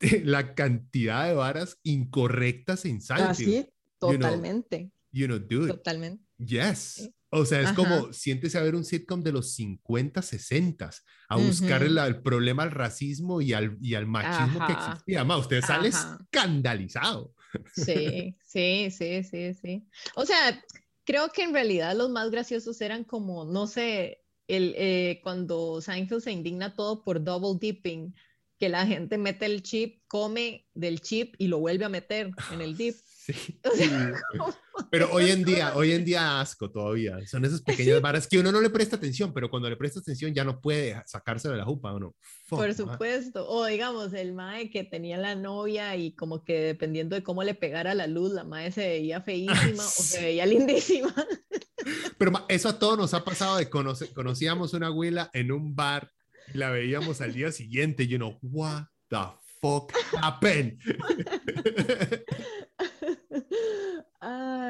de la cantidad de varas incorrectas en Seinfeld. Así, totalmente. You know, you know dude. Totalmente. Yes. O sea, es como, siéntese a ver un sitcom de los 50, 60, a buscar el, problema al racismo y al, y al machismo que existía. Ma, usted sale escandalizado. Sí, sí, sí, sí, sí. O sea, creo que en realidad los más graciosos eran como, no sé, el, eh, cuando Seinfeld se indigna todo por double dipping, que la gente mete el chip, come del chip y lo vuelve a meter en el dip. Sí. Pero hoy en día, hoy en día asco todavía. Son esas pequeñas varas que uno no le presta atención, pero cuando le presta atención ya no puede sacarse de la jupa, ¿o no? Por supuesto. O digamos, el mae que tenía la novia y como que dependiendo de cómo le pegara la luz, la mae se veía feísima o se veía lindísima. Pero eso a todos nos ha pasado de conocer, conocíamos una abuela en un bar y la veíamos al día siguiente, you know, what the fuck happened?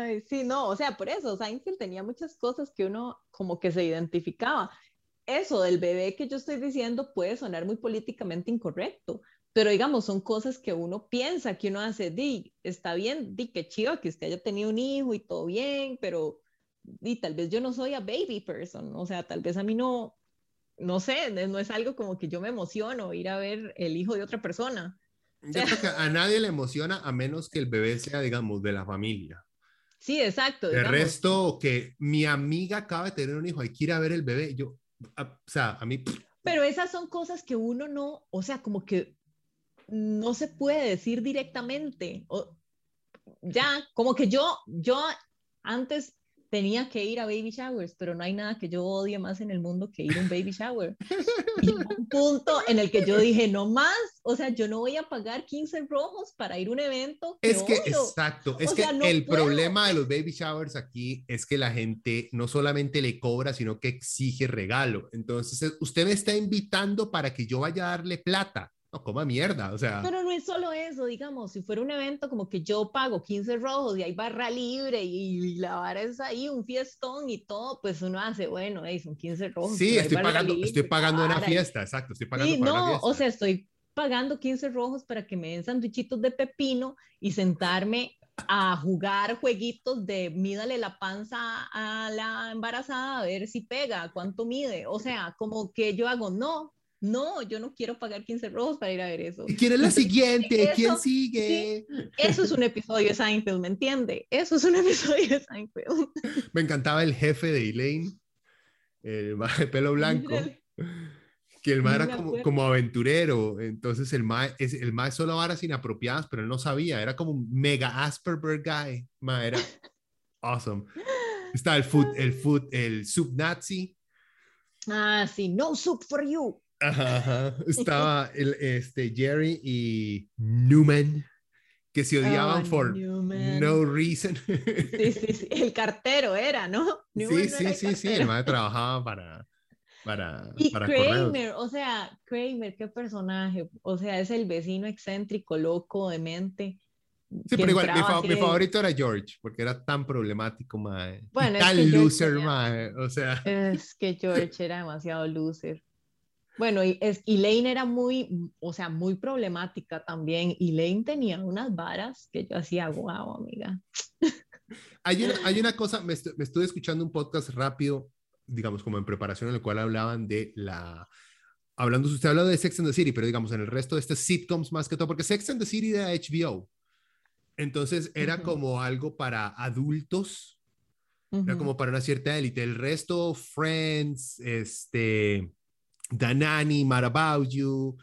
Ay, sí, no, o sea, por eso, Seinfeld tenía muchas cosas que uno como que se identificaba. Eso del bebé que yo estoy diciendo puede sonar muy políticamente incorrecto, pero digamos, son cosas que uno piensa, que uno hace, di, está bien, di, que chiva que usted haya tenido un hijo y todo bien, pero di, tal vez yo no soy a baby person, o sea, tal vez a mí no, no sé, no es algo como que yo me emociono ir a ver el hijo de otra persona. Yo creo que a nadie le emociona a menos que el bebé sea, digamos, de la familia. Sí, exacto. El resto, que mi amiga acaba de tener un hijo, hay que ir a ver el bebé. Yo, o sea, a mí. Pero esas son cosas que uno no, o sea, como que no se puede decir directamente. O, ya, como que yo, yo antes tenía que ir a baby showers, pero no hay nada que yo odie más en el mundo que ir a un baby shower. Y un punto en el que yo dije, no más, o sea, yo no voy a pagar 15 rojos para ir a un evento. es que, exacto, es que el problema de los baby showers aquí es que la gente no solamente le cobra, sino que exige regalo. Entonces, usted me está invitando para que yo vaya a darle plata no coma mierda, o sea. Pero no es solo eso, digamos, si fuera un evento como que yo pago 15 rojos y hay barra libre y, la barra es ahí, un fiestón y todo, pues uno hace, bueno, hey, son 15 rojos. Sí, estoy pagando, estoy pagando una fiesta, exacto, estoy pagando sí, no, o sea, estoy pagando 15 rojos para que me den sandwichitos de pepino y sentarme a jugar jueguitos de mídale la panza a la embarazada a ver si pega, cuánto mide. O sea, como que yo hago, no, no, yo no quiero pagar 15 rojos para ir a ver eso. ¿Y quién es la siguiente? ¿Quién sigue? eso es un episodio de Seinfeld, ¿me entiende? Eso es un episodio de Seinfeld. Me encantaba el jefe de Elaine, el de pelo blanco, que el ma era como, aventurero, entonces el ma, es, el ma solo varas inapropiadas, pero él no sabía, era como un mega Asperger guy, ma, era awesome. Está el food, el food, el sub nazi. Ah, sí, no soup for you. Ajá, Estaba el, este, Jerry y Newman, que se odiaban oh, por no reason. Sí, sí, sí, el cartero era, ¿no? sí, sí, sí, sí, el madre trabajaba para... para, y para Kramer, o sea, Kramer, qué personaje, o sea, es el vecino excéntrico, loco, demente. Sí, pero igual, mi, favorito era George, porque era tan problemático, mae. Bueno, tan loser, mae. O sea. Es que George era demasiado loser. Bueno, y es, Elaine era muy, o sea, muy problemática también. Elaine tenía unas varas que yo hacía, guau, amiga. Hay una, hay una cosa, me, me estuve escuchando un podcast rápido digamos, como en preparación en el cual hablaban de la... Hablando, usted habló de Sex and the City, pero digamos, en el resto de estas sitcoms más que todo, porque Sex and the City era HBO. Entonces era como algo para adultos, era como para una cierta élite. El resto, Friends, este, Nanny, Mad About You,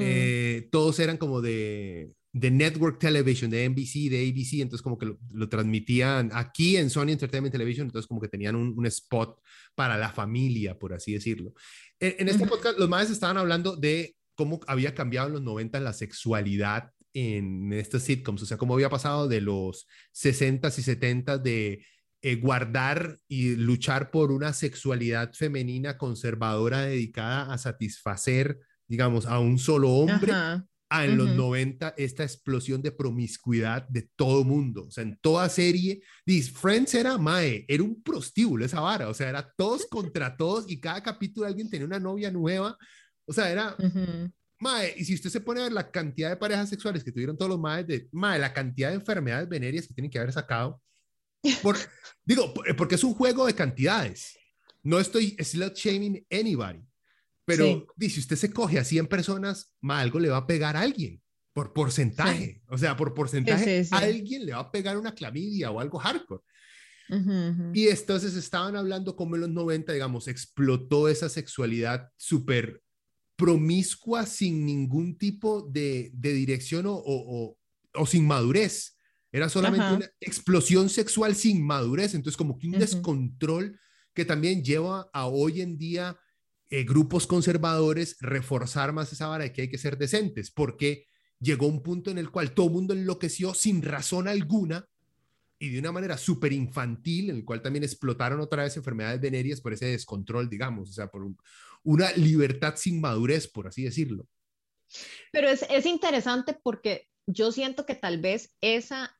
eh, todos eran como de, de network television, de NBC, de ABC, entonces como que lo, transmitían aquí en Sony Entertainment Television, entonces como que tenían un, spot para la familia, por así decirlo. En, este podcast los madres estaban hablando de cómo había cambiado en los 90 la sexualidad en estas sitcoms, o sea, cómo había pasado de los 60s y 70s de eh, guardar y luchar por una sexualidad femenina conservadora dedicada a satisfacer, digamos, a un solo hombre en los 90 esta explosión de promiscuidad de todo mundo. O sea, en toda serie, dice, Friends era Mae, era un prostíbulo esa vara. O sea, era todos contra todos y cada capítulo alguien tenía una novia nueva. O sea, era Mae. Y si usted se pone a ver la cantidad de parejas sexuales que tuvieron todos los Maes, de Mae, la cantidad de enfermedades venéreas que tienen que haber sacado. Por, digo, porque es un juego de cantidades. No estoy slut shaming anybody. Pero si usted se coge a 100 personas, algo le va a pegar a alguien, por porcentaje. O sea, por porcentaje, alguien le va a pegar una clamidia o algo hardcore. Y entonces estaban hablando como en los 90, digamos, explotó esa sexualidad súper promiscua sin ningún tipo de, de dirección o, o, o, sin madurez. Era solamente una explosión sexual sin madurez. Entonces, como que un descontrol que también lleva a hoy en día eh, grupos conservadores reforzar más esa vara de que hay que ser decentes, porque llegó un punto en el cual todo el mundo enloqueció sin razón alguna y de una manera súper infantil, en el cual también explotaron otra vez enfermedades venéreas por ese descontrol, digamos, o sea, por una libertad sin madurez, por así decirlo. Pero es, es interesante porque yo siento que tal vez esa,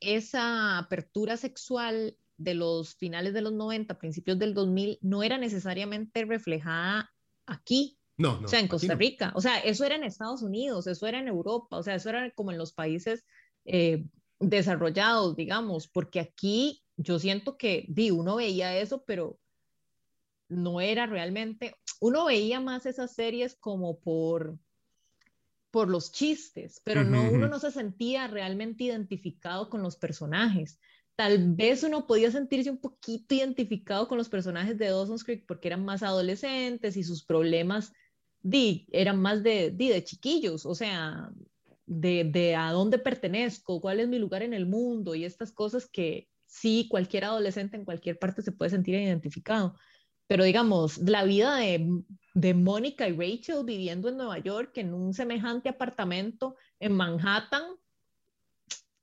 esa apertura sexual de los finales de los 90, principios del 2000, no era necesariamente reflejada aquí. No, no. O sea, en Costa Rica. O sea, eso era en Estados Unidos, eso era en Europa, o sea, eso era como en los países eh, desarrollados, digamos, porque aquí yo siento que, di, uno veía eso, pero no era realmente, uno veía más esas series como por por los chistes, pero no uno no se sentía realmente identificado con los personajes tal vez uno podía sentirse un poquito identificado con los personajes de Dawson's Creek porque eran más adolescentes y sus problemas di, eran más de, di, de chiquillos, o sea, de, de a dónde pertenezco, cuál es mi lugar en el mundo y estas cosas que sí, cualquier adolescente en cualquier parte se puede sentir identificado. Pero digamos, la vida de, de Mónica y Rachel viviendo en Nueva York en un semejante apartamento en Manhattan,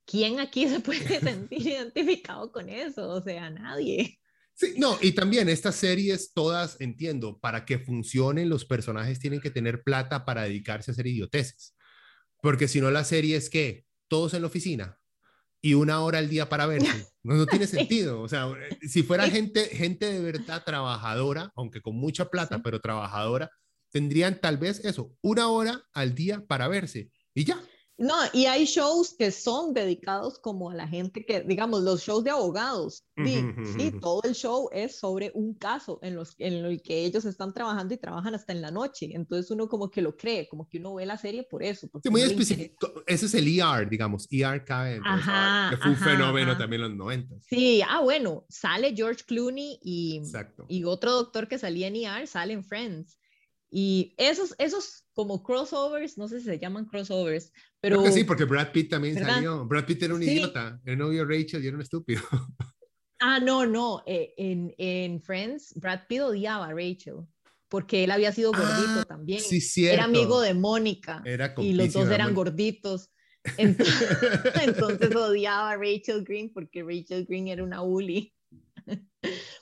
¿quién aquí se puede sentir identificado con eso? O sea, nadie. Sí, no, y también estas series todas, entiendo, para que funcionen los personajes tienen que tener plata para dedicarse a hacer idioteces. Porque si no, la serie es que todos en la oficina y una hora al día para verse. No, no tiene sentido. O sea, si fuera gente, gente de verdad trabajadora, aunque con mucha plata, pero trabajadora, tendrían tal vez eso, una hora al día para verse y ya. No, y hay shows que son dedicados como a la gente que, digamos, los shows de abogados. Sí, todo el show es sobre un caso en, los, en el que ellos están trabajando y trabajan hasta en la noche. Entonces uno como que lo cree, como que uno ve la serie por eso. Sí, muy específico. Ese es el ER, digamos, ER cabe. que fue un fenómeno también en los 90. Sí, ah, bueno, sale George Clooney y, y otro doctor que salía en ER, sale en Friends. Y esos, esos como crossovers, no sé si se llaman crossovers, pero... Creo que sí, porque Brad Pitt también salió. Brad Pitt era un idiota, el novio Rachel y era un estúpido. Ah, no, no, eh, en, en, Friends, Brad Pitt odiaba a Rachel, porque él había sido gordito ah, también. Sí, cierto. Era amigo de Mónica. Era y los dos eran gorditos. Entonces, entonces odiaba a Rachel Green porque Rachel Green era una bully.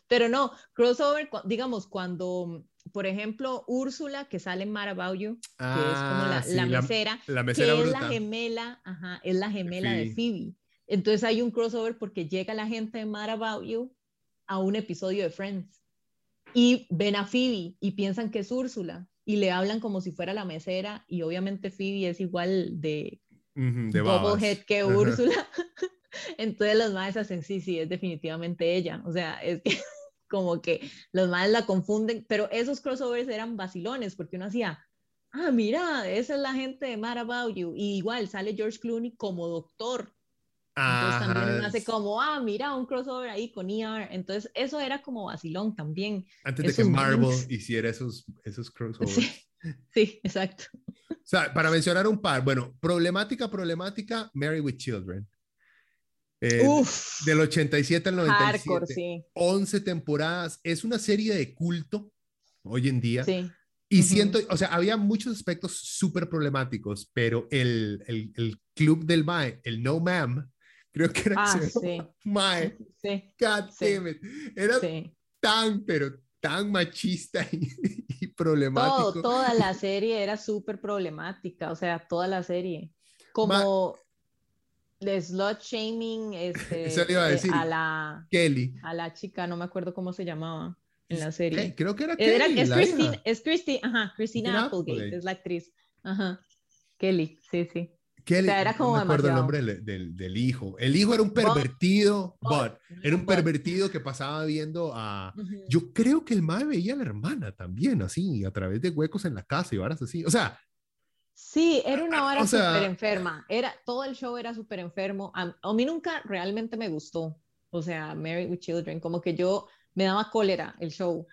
Pero no, crossover, digamos, cuando por ejemplo, Úrsula, que sale en Mad About You, que es como la, Ah, mesera, la mesera que es bruta. la gemela, ajá, es la gemela de Phoebe. Entonces hay un crossover porque llega la gente de Mad About You a un episodio de Friends y ven a Phoebe y piensan que es Úrsula y le hablan como si fuera la mesera y obviamente Phoebe es igual de Ujú, de babas. Bubblehead que. Úrsula. Entonces los maes hacen, sí, sí, es definitivamente ella. O sea, es que como que los maes la confunden, pero esos crossovers eran vacilones porque uno hacía, ah, mira, esa es la gente de Mad About You. Y igual sale George Clooney como doctor. Entonces también uno hace como, ah, mira, un crossover ahí con ER. Entonces eso era como vacilón también. Antes de que esos Marvel links. hiciera esos, esos crossovers. Sí, sí, exacto. O sea, para mencionar un par, bueno, problemática, problemática, Married with Children. Eh, Uf, del 87 al 97. hardcore, sí. 11 temporadas. Es una serie de culto hoy en día. Sí. Y Ujú. siento, o sea, había muchos aspectos súper problemáticos, pero el, el, el club del MAE, el No Ma'am, creo que era Ah, que se sí. MAE, Sí, God damn it. Era tan, pero tan machista y, y problemático. Todo, toda la serie era súper problemática, o sea, toda la serie. Como de slot shaming este, Eso le iba a eh, decir. la, Kelly. a la chica, no me acuerdo cómo se llamaba en la Eh, serie. creo que era Era- Kelly. es, Christine, es Christine, ajá, Christina Applegate, Applegate. es la actriz. Ajá. Kelly, sí, sí. Kelly, o sea, era no como me acuerdo el nombre del, del, del hijo. El hijo era un pervertido, Bud, Bud. Era un Bud. pervertido que pasaba viendo a... Ujú. Yo creo que el mae veía a la hermana también, así, a través de huecos en la casa y varas así. O sea, Sí, era una vara O sea- súper enferma. Era, todo el show era súper enfermo. A, a mí nunca realmente me gustó. O sea, Married with Children, como que yo me daba cólera el show.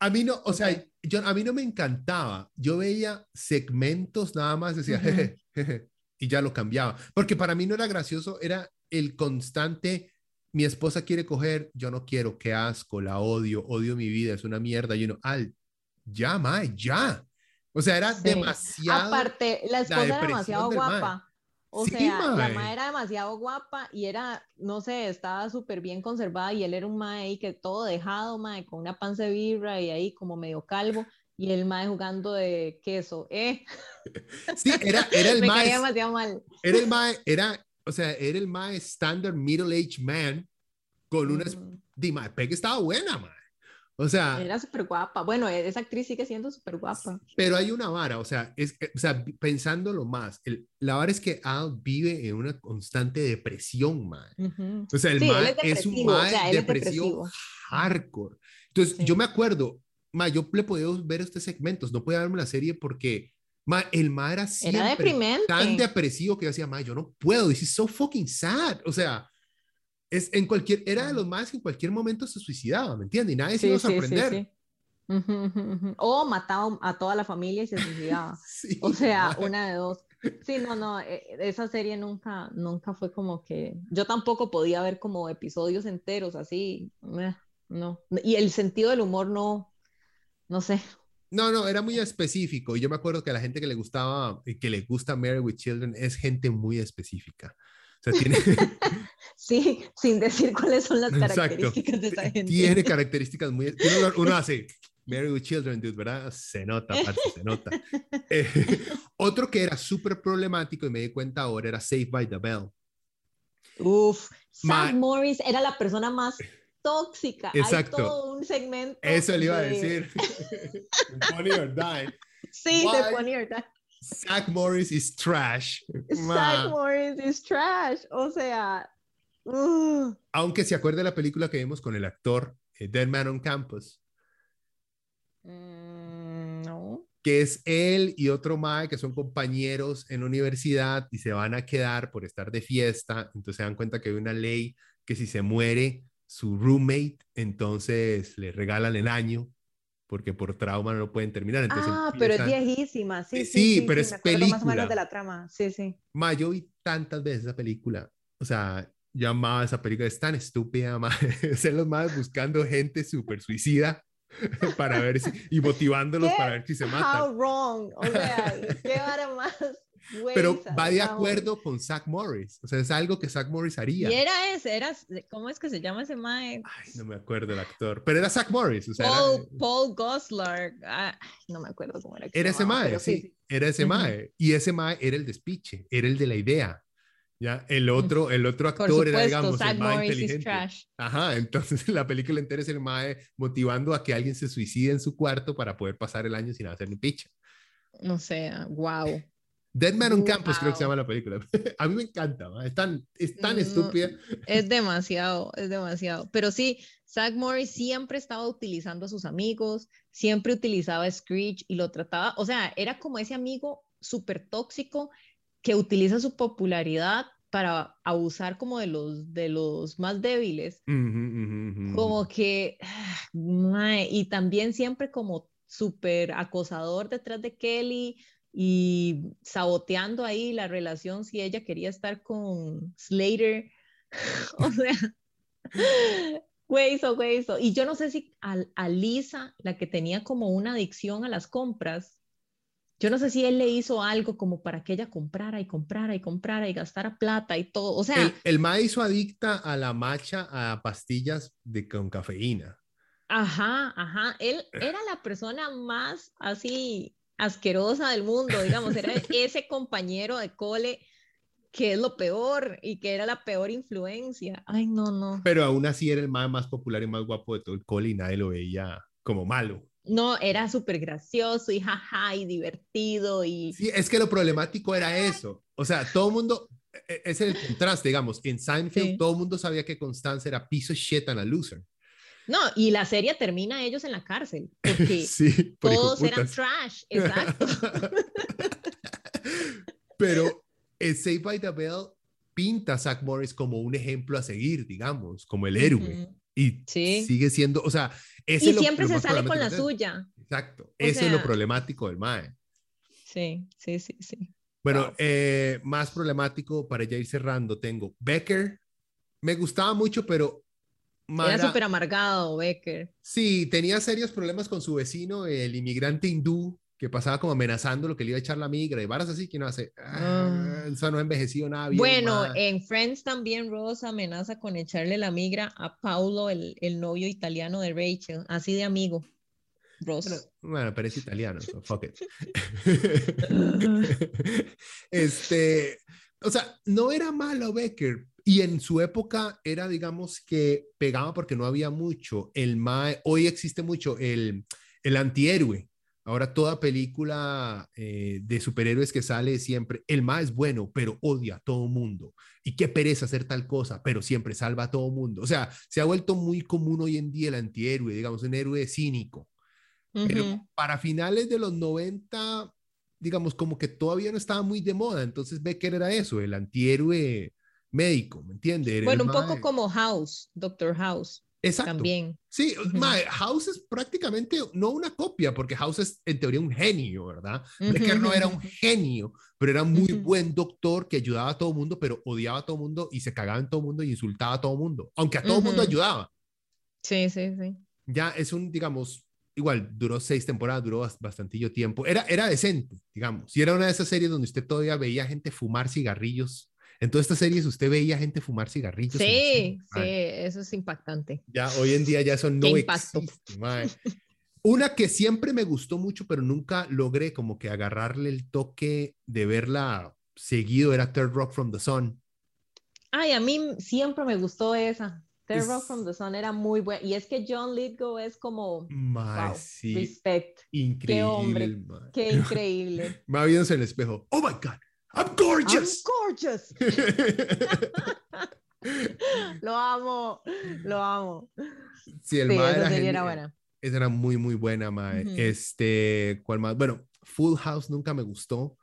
a mí no, o sea, yo, a mí no me encantaba. Yo veía segmentos nada más, decía, Ujú. jeje, jeje, y ya lo cambiaba. Porque para mí no era gracioso, era el constante, mi esposa quiere coger, yo no quiero, qué asco, la odio, odio mi vida, es una mierda. Y uno, al, ya, mae, ya. O sea, era Sí. demasiado. Aparte, la esposa era demasiado guapa. O Sí, sea, la mae era demasiado guapa y era, no sé, estaba súper bien conservada y él era un mae ahí que todo dejado, mae, con una panza de birra y ahí como medio calvo y el mae jugando de queso. Eh, Sí, era, era el me mae, demasiado mal. era el mae, era, o sea, era el mae standard middle-aged man con una, Ujú. di, mae, Peg estaba buena, mae. O sea, Era súper guapa. Bueno, e, esa actriz sigue siendo súper guapa. pero hay una vara, o sea, es, que- o sea, pensándolo más, el, la vara es que Al vive en una constante depresión, mae. Ujú. O sea, el Sí, mae es es, un depresivo, o sea, depresivo. hardcore. Entonces, Sí. yo me acuerdo, mae, yo le podía ver estos segmentos, no podía verme la serie porque, mae, el mae era siempre Era deprimente. tan depresivo que yo decía, mae, yo no puedo, this is so fucking sad. O sea, es en cualquier, era de los más que en cualquier momento se suicidaba, ¿me entiendes? Y nadie se iba a sorprender. O mataba a toda la familia y se suicidaba. O sea, una de dos. Sí, no, no, eh, esa serie nunca, nunca fue como que. Yo tampoco podía ver como episodios enteros así. eh, No. Y el sentido del humor no, no sé. No, no, era muy específico. Y yo me acuerdo que a la gente que le gustaba, y que le gusta Married with Children, es gente muy específica. Sea, tiene, Sí, sin decir cuáles son las Exacto. características de esa gente. tiene características muy... Uno, uno hace Married with Children, dude, ¿verdad? Se nota, parce, se nota. Eh, otro que era súper problemático y me di cuenta ahora era Saved by the Bell. Uf, Sam Morris era la persona más tóxica. Exacto. Hay todo un segmento. Eso le iba a de- decir. Funny or die. Sí, Why? de Funny or Die. Zach Morris is trash. Ma. Zack Morris is trash. O sea, uh, Aunque se acuerde de la película que vimos con el actor eh, Dead Man on Campus, mm, no. que es él y otro Mae que son compañeros en la universidad y se van a quedar por estar de fiesta. Entonces se dan cuenta que hay una ley que si se muere su roommate, entonces le regalan el año porque por trauma no lo pueden terminar. Entonces Ah, pero es empiezan- viejísima. Sí, Eh, sí, sí, sí, pero sí, es acuerdo Más o película. menos de la trama. Sí, sí. Ma, yo vi tantas veces esa película. O sea, yo amaba esa película. Es tan estúpida, ma. Ser los más buscando gente súper suicida para ver si, y motivándolos ¿Qué? para ver si se matan. How wrong. O sea, qué vara más pero va de acuerdo con Zach Morris. O sea, es algo que Zach Morris haría. Y era ese, era, ¿cómo es que se llama ese mae? Ay, no me acuerdo el actor, pero era Zach Morris. O sea, Paul, Paul Goslar, no me acuerdo cómo era. era ese mae, sí, era ese mae. Y ese mae era el despiche, era el de la idea. ¿ya? El otro, el otro actor era, digamos, el más inteligente. Ajá, entonces la película entera es el mae motivando a que alguien se suicide en su cuarto para poder pasar el año sin hacer ni picha. No sé, wow. Dead Man on Campus creo que se llama la película. a mí me encanta, es tan, es tan estúpida. Es demasiado, es demasiado. Pero sí, Zach Morris siempre estaba utilizando a sus amigos, siempre utilizaba a Screech y lo trataba, o sea, era como ese amigo súper tóxico que utiliza su popularidad para abusar como de los, de los más débiles. Como que, y también siempre como súper acosador detrás de Kelly y saboteando ahí la relación si ella quería estar con Slater. o sea, güey, güey, Y yo no sé si a, Lisa, la que tenía como una adicción a las compras, yo no sé si él le hizo algo como para que ella comprara y comprara y comprara y gastara plata y todo. O sea, el, el ma hizo adicta a la macha a pastillas de, con cafeína. Ajá, ajá. Él era la persona más así asquerosa del mundo, digamos, era ese compañero de cole que es lo peor y que era la peor influencia. Ay, no, no. Pero aún así era el más, más popular y más guapo de todo el cole y nadie lo veía como malo. No, era súper gracioso y jaja y divertido y... Sí, es que lo problemático era eso. O sea, todo el mundo, e, e, es el contraste, digamos, en Seinfeld todo el mundo sabía que Constance era piso shit and a loser. No, y la serie termina ellos en la cárcel, porque todos eran trash, exacto. Pero el Save by the Bell pinta a Zach Morris como un ejemplo a seguir, digamos, como el héroe. Y sigue siendo, o sea, y siempre se sale con la suya. Exacto, ese es lo problemático del MAE. Sí, sí, sí, sí. Bueno, eh, más problemático para ya ir cerrando, tengo Becker. Me gustaba mucho, pero era súper amargado, Becker. Sí, tenía serios problemas con su vecino, el inmigrante hindú, que pasaba como amenazando lo que le iba a echar la migra y varas así que no hace. Ah, ah. Eso no ha envejecido nada bien. Bueno, en Friends también Ross amenaza con echarle la migra a Paulo, el, el novio italiano de Rachel, así de amigo. Ross. Bueno, pero es italiano, so fuck it. este, o sea, no era malo Becker, y en su época era, digamos, que pegaba porque no había mucho. El mae, hoy existe mucho el, el antihéroe. Ahora toda película eh, de superhéroes que sale siempre, el mae es bueno, pero odia a todo mundo. Y qué pereza hacer tal cosa, pero siempre salva a todo mundo. O sea, se ha vuelto muy común hoy en día el antihéroe, digamos, un héroe cínico. Pero para finales de los 90, digamos, como que todavía no estaba muy de moda. Entonces Becker era eso, el antihéroe médico, ¿me entiendes? Bueno, un poco como House, Doctor House. Exacto. También. Sí, House es prácticamente no una copia, porque House es en teoría un genio, ¿verdad? Becker no era un genio, pero era muy buen doctor que ayudaba a todo mundo, pero odiaba a todo mundo y se cagaba en todo mundo y insultaba a todo mundo, aunque a todo mundo ayudaba. Sí, sí, sí. Ya es un, digamos, igual, duró seis temporadas, duró bastantillo tiempo. Era, era decente, digamos. Y era una de esas series donde usted todavía veía gente fumar cigarrillos en todas estas series usted veía gente fumar cigarrillos. Sí, sí, eso es impactante. Ya hoy en día ya eso no existe. Una que siempre me gustó mucho, pero nunca logré como que agarrarle el toque de verla seguido era Third Rock from the Sun. Ay, a mí siempre me gustó esa. Third Rock from the Sun era muy buena. Y es que John Lithgow es como. wow, respect. Increíble. Qué hombre. Qué increíble. Va viéndose en el espejo. Oh my God. I'm gorgeous. I'm gorgeous. lo amo, lo amo. Sí, el sí, esa era buena. Esa era muy, muy buena, mae. Este, ¿cuál más? Bueno, Full House nunca me gustó.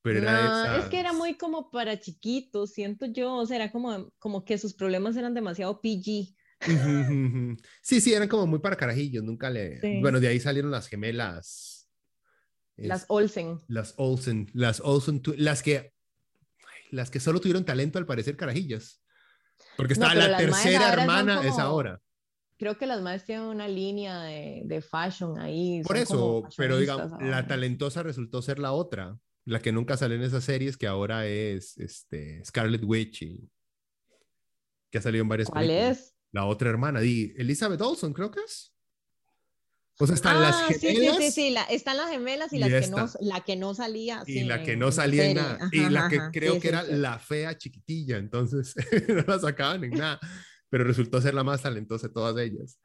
Pero era esa... es que era muy como para chiquitos, siento yo, o sea, era como, como que sus problemas eran demasiado PG. sí, sí, eran como muy para carajillos, nunca le... Bueno, de ahí salieron las gemelas las Olsen. Las Olsen, las Olsen, las que, las que solo tuvieron talento al parecer carajillas. Porque está la tercera hermana es ahora. Creo que las madres tienen una línea de, de fashion ahí. Por eso, pero digamos, la talentosa resultó ser la otra, la que nunca sale en esas series, que ahora es este, Scarlet Witch y que ha salido en varias ¿Cuál es? La otra hermana, di Elizabeth Olsen, creo que es. O sea, están las Ah, sí, gemelas. sí, sí, sí, la- están las gemelas y, y las que no, la que no salía. Y sí, la que no salía en nada. y Ajá, la que ajá, creo que era la fea chiquitilla. Entonces no la sacaban en nada. Pero resultó ser la más talentosa de todas ellas.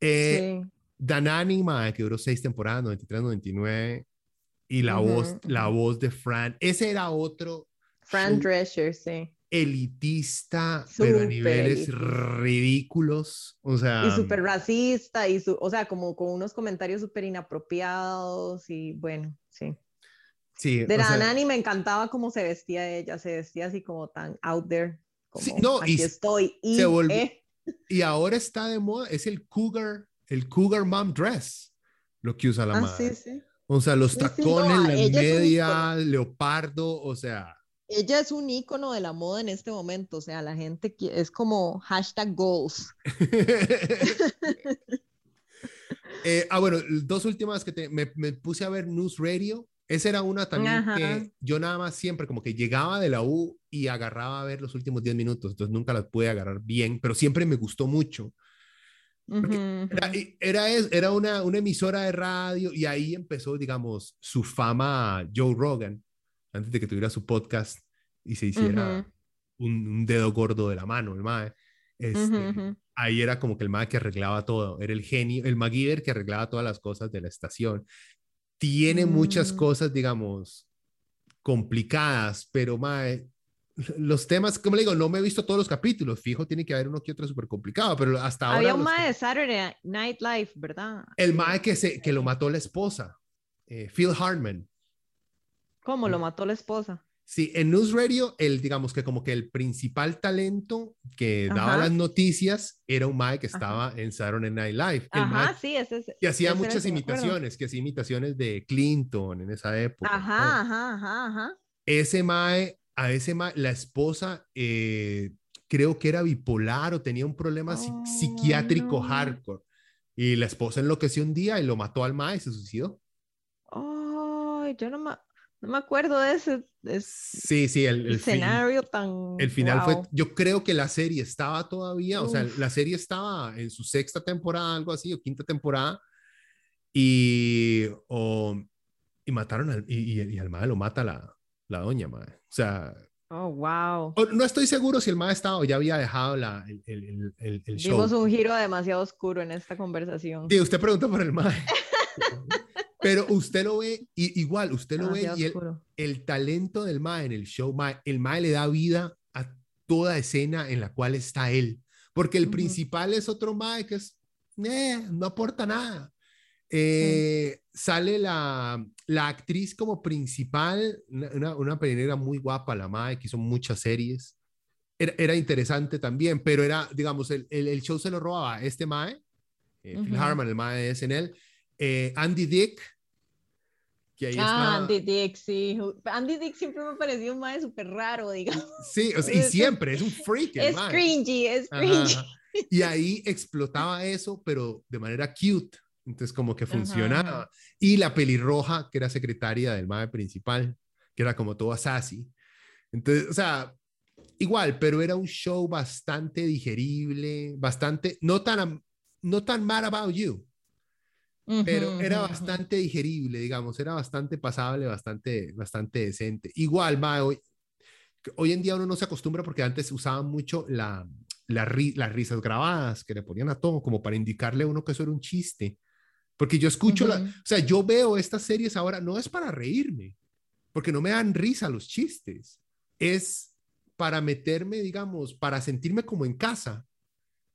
Eh, Sí. Danani, mae, que duró seis temporadas, 93, 99. Y la voz, la voz de Fran. Ese era otro Fran Drescher, sí. Elitista, pero a niveles elitista. ridículos. O sea, Y súper racista, y su, o sea, como con unos comentarios súper inapropiados, y bueno, sí. sí, De la sea, Nani me encantaba cómo se vestía ella, se vestía así como tan out there, como Sí, no, y aquí se- estoy, y se volvió- eh, y ahora está de moda, es el cougar, el cougar mom dress, lo que usa la ah, madre. sí, sí. O sea, los tacones, no, la ella es un media, leopardo, o sea, Ella es un ícono de la moda en este momento, o sea, la gente es como hashtag goals. Eh, ah, bueno, dos últimas que te- me, me puse a ver News Radio. Esa era una también Ajá. que yo nada más siempre como que llegaba de la U y agarraba a ver los últimos 10 minutos, entonces nunca las pude agarrar bien, pero siempre me gustó mucho. Porque Era, era, era una, una emisora de radio y ahí empezó, digamos, su fama Joe Rogan, antes de que tuviera su podcast y se hiciera Ujú. un, un dedo gordo de la mano, el mae. Este, Ujú, ujú. Ahí era como que el mae que arreglaba todo, era el genio, el MacGyver que arreglaba todas las cosas de la estación. Tiene muchas Mm. cosas, digamos, complicadas, pero mae, los temas, como le digo, no me he visto todos los capítulos, fijo, tiene que haber uno que otro súper complicado, pero hasta ahora... Había un mae de Saturday Night Live, ¿verdad? el mae que, se, que lo mató la esposa, eh, Phil Hartman. ¿Cómo lo mató la esposa? Sí, en News Radio, el, digamos que como que el principal talento que daba Ajá. las noticias era un mae que estaba en Saturday Night Live. El Ajá, sí, ese es. que hacía ese muchas imitaciones, que hacía imitaciones de Clinton en esa época. ¿no? Ajá, ajá, ajá, ajá. Ese mae, a ese mae, la esposa eh, creo que era bipolar o tenía un problema Oh, psiquiátrico no. hardcore. Y la esposa enloqueció un día y lo mató al mae y se suicidó. Ay, yo no me, no me acuerdo de ese, ese Sí, sí, el, el fin- escenario tan. El final fue, wow. yo creo que la serie estaba todavía, o sea, Uf. la serie estaba en su sexta temporada, algo así, o quinta temporada, y, o, y mataron al, y, y, y al mae lo mata la, la doña, mae. O sea, Oh, wow. o- no estoy seguro si el mae estaba o ya había dejado la, el, el, el, el- show. Dimos un giro demasiado oscuro en esta conversación. Sí, usted pregunta por el mae. Pero usted lo ve, y, igual, usted lo ve y el, el talento del Mae en el show, mae, el Mae le da vida a toda escena en la cual está él. Porque el principal es otro Mae que es, "Eh, no aporta nada. Eh, Sale la, la actriz como principal, una, una, muy guapa, la Mae, que hizo muchas series. Era, era interesante también, pero era, digamos, el, el, el show se lo robaba este Mae, eh, Phil Ujú. Hartman, el Mae de SNL, eh, Andy Dick, que ahí Ah, Andy Dick, sí. Andy Dick siempre me pareció un mae súper raro, digamos. Sí, o sea, y siempre es un freak. el Es mae. cringy, es cringy. ajá. Y ahí explotaba eso, pero de manera cute. Entonces, como que funcionaba. Ajá. Y la pelirroja, que era secretaria del mae principal, que era como toda sassy. Entonces, o sea, igual, pero era un show bastante digerible, bastante, no tan, no tan mad about you, pero era bastante digerible, digamos, era bastante pasable, bastante, bastante decente. Igual, mae, hoy, hoy en día uno no se acostumbra porque antes usaban mucho la, la ri- las risas grabadas que le ponían a todo como para indicarle a uno que eso era un chiste. Porque yo escucho, la, o sea, yo veo estas series ahora, no es para reírme, porque no me dan risa los chistes, es para meterme, digamos, para sentirme como en casa.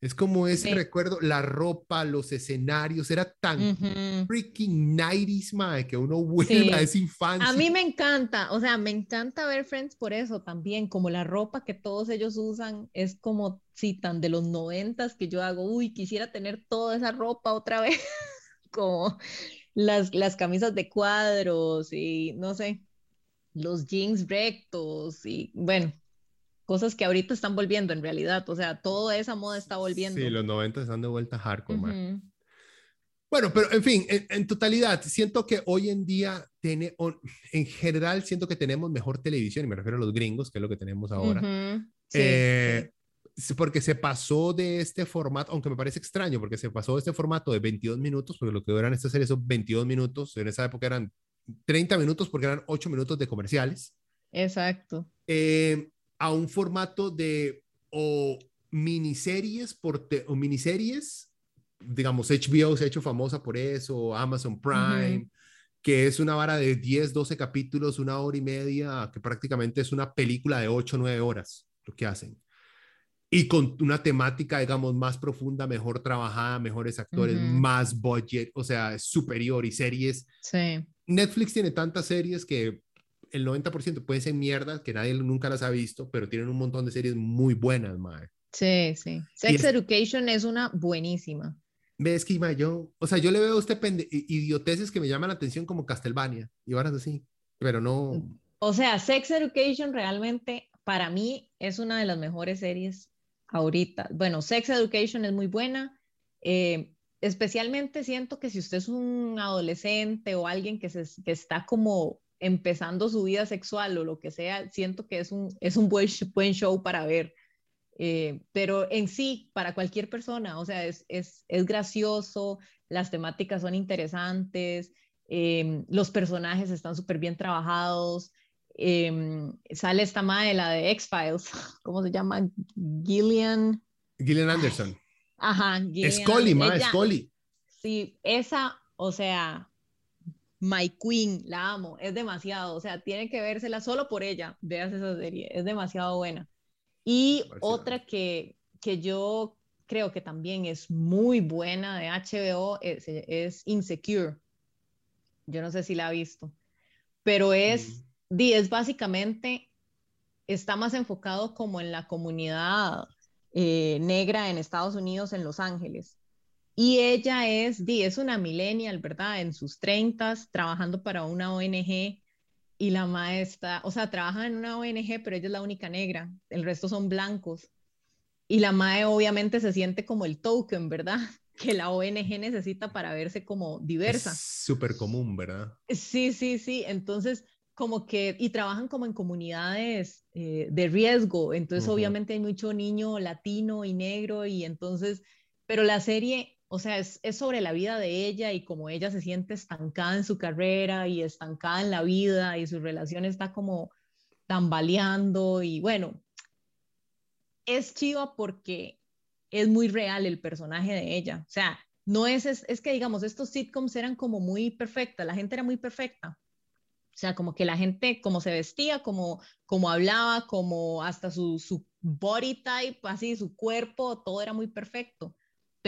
Es como ese Sí. recuerdo, la ropa, los escenarios, era tan Ujú. freaking 90s, mae, que uno vuelve Sí. a esa infancia. A mí me encanta, o sea, me encanta ver Friends por eso también, como la ropa que todos ellos usan es como, sí, tan de los noventas que yo hago, uy, quisiera tener toda esa ropa otra vez, como las, las camisas de cuadros y no sé, los jeans rectos y bueno, cosas que ahorita están volviendo en realidad, o sea, toda esa moda está volviendo. Sí, los 90 están de vuelta hardcore, mae. Ujú. Bueno, pero en fin, en, totalidad, siento que hoy en día, tiene, en general, siento que tenemos mejor televisión, y me refiero a los gringos, que es lo que tenemos ahora. Eh, porque se pasó de este formato, aunque me parece extraño, porque se pasó de este formato de 22 minutos, porque lo que eran estas series son 22 minutos, en esa época eran 30 minutos porque eran 8 minutos de comerciales. Exacto. Eh, a un formato de o miniseries por o miniseries digamos, HBO se ha hecho famosa por eso, Amazon Prime, que es una vara de 10, 12 capítulos, una hora y media, que prácticamente es una película de 8, 9 horas, lo que hacen. Y con una temática, digamos, más profunda, mejor trabajada, mejores actores, más budget, o sea, superior y series. Sí. Netflix tiene tantas series que el 90% puede ser mierda, que nadie nunca las ha visto, pero tienen un montón de series muy buenas, madre. Sí, sí. Sex Education es una buenísima. Ves que yo, o sea, yo le veo a usted idioteces que me llaman la atención como Castlevania y varas así, pero no. O sea, Sex Education realmente para mí es una de las mejores series ahorita. Bueno, Sex Education es muy buena. Eh, especialmente siento que si usted es un adolescente o alguien que, se, que está como empezando su vida sexual o lo que sea, siento que es un, es un buen, buen show para ver. Eh, pero en sí, para cualquier persona, o sea, es, es, es gracioso, las temáticas son interesantes, em, los personajes están súper bien trabajados. Em, sale esta madre, la de X-Files, ¿cómo se llama? Gillian. Gillian Anderson. Ajá, Gillian. Scully, ma, Scully. Sí, esa, o sea, My Queen, la amo, es demasiado, o sea, tiene que vérsela solo por ella, veas esa serie, es demasiado buena. Y otra que, que yo creo que también es muy buena de HBO es, Insecure. Yo no sé si la ha visto, pero es, mm. es básicamente, está más enfocado como en la comunidad eh, negra en Estados Unidos, en Los Ángeles. Y ella es, di, es una millennial, ¿verdad? En sus treintas, trabajando para una ONG y la maestra, o sea, trabaja en una ONG, pero ella es la única negra, el resto son blancos. Y la MAE obviamente se siente como el token, ¿verdad? Que la ONG necesita para verse como diversa. Súper común, ¿verdad? Sí, sí, sí. Entonces, como que, y trabajan como en comunidades eh, de riesgo. Entonces, obviamente hay mucho niño latino y negro y entonces, pero la serie o sea, es, sobre la vida de ella y como ella se siente estancada en su carrera y estancada en la vida y su relación está como tambaleando y bueno, es chiva porque es muy real el personaje de ella. O sea, no es, es, que digamos, estos sitcoms eran como muy perfectas, la gente era muy perfecta. O sea, como que la gente, como se vestía, como, como hablaba, como hasta su, su body type, así, su cuerpo, todo era muy perfecto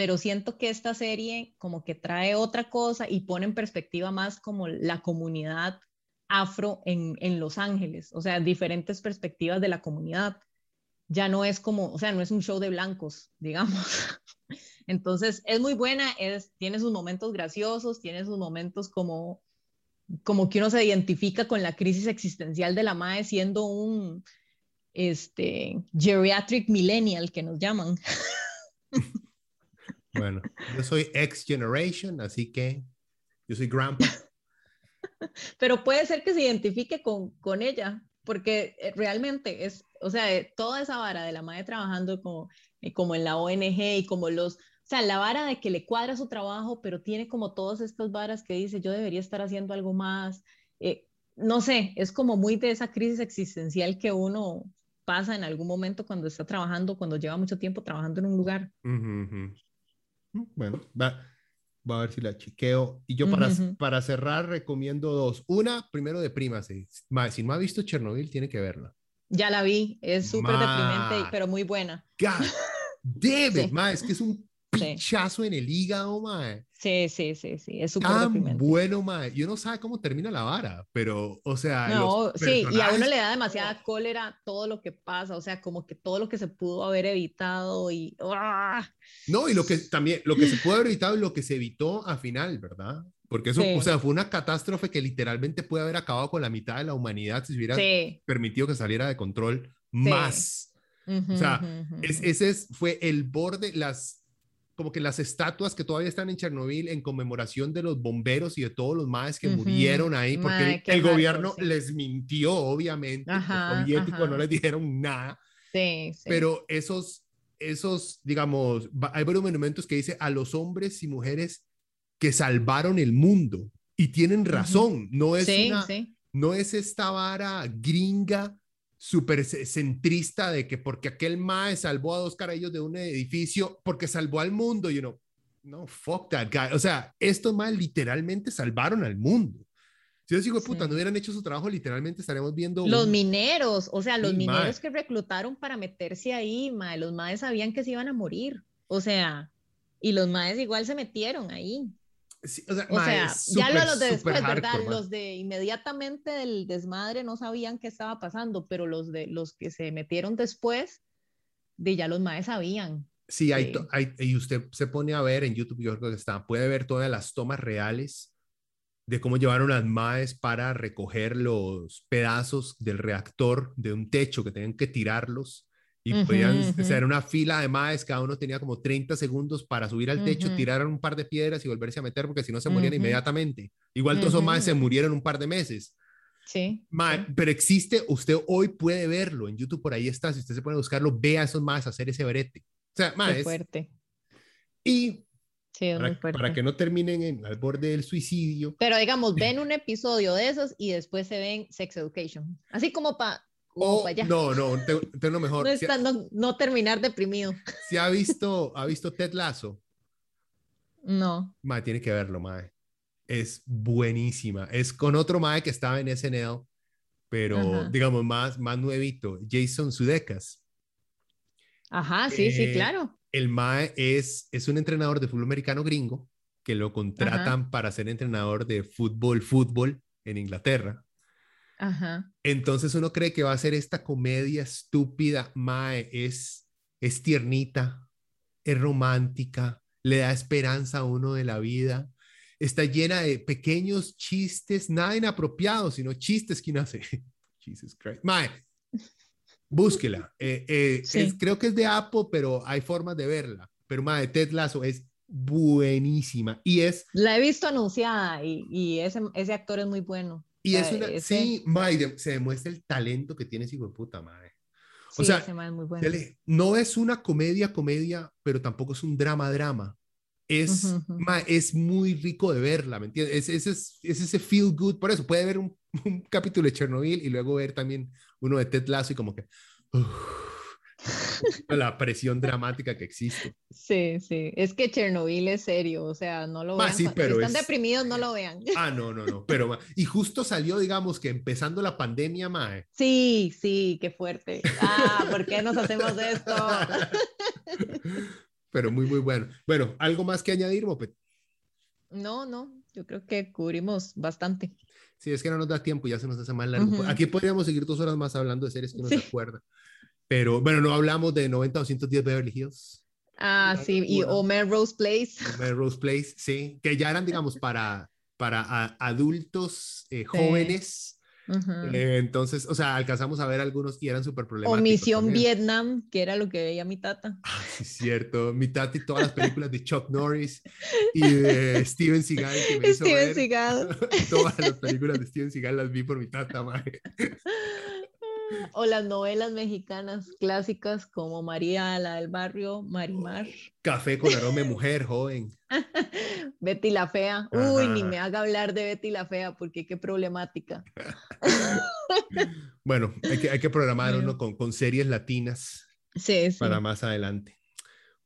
pero siento que esta serie como que trae otra cosa y pone en perspectiva más como la comunidad afro en, en Los Ángeles, o sea, diferentes perspectivas de la comunidad. Ya no es como, o sea, no es un show de blancos, digamos. Entonces, es muy buena, es, tiene sus momentos graciosos, tiene sus momentos como, como que uno se identifica con la crisis existencial de la MAE siendo un este, geriatric millennial que nos llaman. Bueno, yo soy ex generation, así que yo soy grandpa. Pero puede ser que se identifique con, con ella, porque eh, realmente es, o sea, eh, toda esa vara de la madre trabajando como, eh, como en la ONG y como los, o sea, la vara de que le cuadra su trabajo, pero tiene como todas estas varas que dice, yo debería estar haciendo algo más. no sé, es como muy de esa crisis existencial que uno pasa en algún momento cuando está trabajando, cuando lleva mucho tiempo trabajando en un lugar. Mm, bueno, va, va a ver si la chiqueo. Y yo para, para cerrar recomiendo dos. Una, primero de prima Si no ha visto Chernobyl, tiene que verla. Ya la vi, es súper deprimente, pero muy buena. God es que es un pinchazo en el hígado, mae. Sí, sí, sí, sí, es súper bueno, mae. Yo no sé cómo termina la vara, pero, o sea. No, sí, y a uno le da demasiada cólera todo lo que pasa, o sea, como que todo lo que se pudo haber evitado y. ¡ah! No, y lo que también, lo que se pudo haber evitado y lo que se evitó al final, ¿verdad? Porque eso, o sea, fue una catástrofe que literalmente puede haber acabado con la mitad de la humanidad si se hubiera permitido que saliera de control más. o sea, ese es, fue el borde, las como que las estatuas que todavía están en Chernobyl en conmemoración de los bomberos y de todos los maes que murieron ahí, porque el, gobierno les mintió, obviamente, los soviéticos no les dijeron nada. Sí, sí. Pero esos, esos, digamos, hay varios monumentos que dice a los hombres y mujeres que salvaron el mundo y tienen razón, no es una, no es esta vara gringa súper centrista de que porque aquel mae salvó a dos carajillos de un edificio, porque salvó al mundo, you know, no, fuck that guy. O sea, estos más literalmente salvaron al mundo. Si yo digo, puta, no hubieran hecho su trabajo, literalmente estaremos viendo. Los mineros, o sea, los mineros que reclutaron para meterse ahí, mae, los maes sabían que se iban a morir. O sea, y los maes igual se metieron ahí o sea, ya los de después, ¿verdad? Los de inmediatamente del desmadre no sabían qué estaba pasando, pero los de los que se metieron después, de ya los maes sabían. Sí, hay, hay, y usted se pone a ver en YouTube, yo creo que está, puede ver todas las tomas reales de cómo llevaron las maes para recoger los pedazos del reactor de un techo que tenían que tirarlos y podían, ser una fila de maes, cada uno tenía como 30 segundos para subir al techo, tirar un par de piedras y volverse a meter porque si no se morían inmediatamente. Igual todos esos maes se murieron un par de meses. Sí, Pero existe, usted hoy puede verlo en YouTube, por ahí está, si usted se pone a buscarlo, vea a esos maes hacer ese brete. O sea, maes. fuerte. Y para, para, que no terminen en, al borde del suicidio. Pero digamos, ven un episodio de esos y después se ven Sex Education. Así como para Oh, no, no, tengo mejor. No, no, terminar deprimido. ¿Si ha visto, ha visto Ted Lasso? No. Mae, tiene que verlo, mae. Es buenísima. Es con otro mae que estaba en SNL, pero digamos más, más nuevito, Jason Sudekas. Ajá, sí, sí, eh, claro. El mae es, es un entrenador de fútbol americano gringo que lo contratan para ser entrenador de fútbol, fútbol en Inglaterra. Entonces uno cree que va a ser esta comedia estúpida, Mae, es, es tiernita, es romántica, le da esperanza a uno de la vida, está llena de pequeños chistes, nada inapropiados, sino chistes que uno hace. Jesus Christ. Mae, búsquela. Eh, eh, creo que es de Apple, pero hay formas de verla. Pero Mae, Ted Lasso es buenísima y es... La he visto anunciada y, y ese, ese actor es muy bueno. Y es una, sí, se demuestra el talento que tiene ese hijo de puta, madre. O sea, no es una comedia, comedia, pero tampoco es un drama, drama. Es, es muy rico de verla, ¿me entiendes? Es, es, es, ese feel good, por eso puede ver un, un, capítulo de Chernobyl y luego ver también uno de Ted Lasso y como que la presión dramática que existe. Sí, sí, es que Chernobyl es serio, o sea, no lo vean. si están deprimidos, no lo vean. Ah, no, no, no, pero y justo salió, digamos, que empezando la pandemia, Mae. Sí, sí, qué fuerte. Ah, ¿por qué nos hacemos esto? pero muy, muy bueno. Bueno, ¿algo más que añadir, Mopet? No, no, yo creo que cubrimos bastante. Sí, es que no nos da tiempo, ya se nos hace más largo. Aquí podríamos seguir dos horas más hablando de series que no se acuerdan. Pero bueno, no hablamos de 90 o 110 Beverly Hills. Ah, sí, y Omer Rose Place. Omer Rose Place, sí, que ya eran, digamos, para, para adultos eh, jóvenes. Eh, entonces, o sea, alcanzamos a ver algunos y eran súper problemáticos. O Misión Vietnam, que era lo que veía mi tata. Ah, sí, cierto. Mi tata y todas las películas de Chuck Norris y de Steven Seagal que me hizo Steven Seagal. todas las películas de Steven Seagal las vi por mi tata, madre. O las novelas mexicanas clásicas como María, la del barrio, Marimar. Café con aroma de mujer, joven. Betty la Fea. Uy, ni me haga hablar de Betty la Fea porque qué problemática. bueno, hay que, hay que programar uno con, con series latinas sí, sí. para más adelante.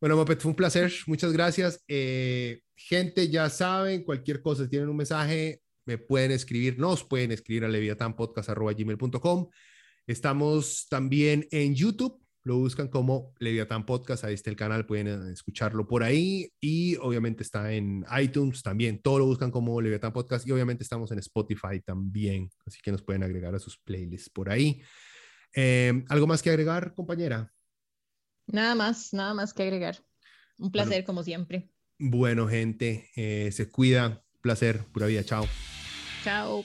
Bueno, Mopet, fue un placer. Muchas gracias. Eh, gente, ya saben, cualquier cosa, si tienen un mensaje, me pueden escribir, nos pueden escribir a leviatanpodcast.com. Estamos también en YouTube, lo buscan como Leviatán Podcast, ahí está el canal, pueden eh, escucharlo por ahí y obviamente está en iTunes también, todo lo buscan como Leviatán Podcast y obviamente estamos en Spotify también, así que nos pueden agregar a sus playlists por ahí. Em, ¿Algo más que agregar, compañera? Nada más, nada más que agregar. Un placer como siempre. Bueno, gente, eh, se cuida. Placer, pura vida. Chao. Chao.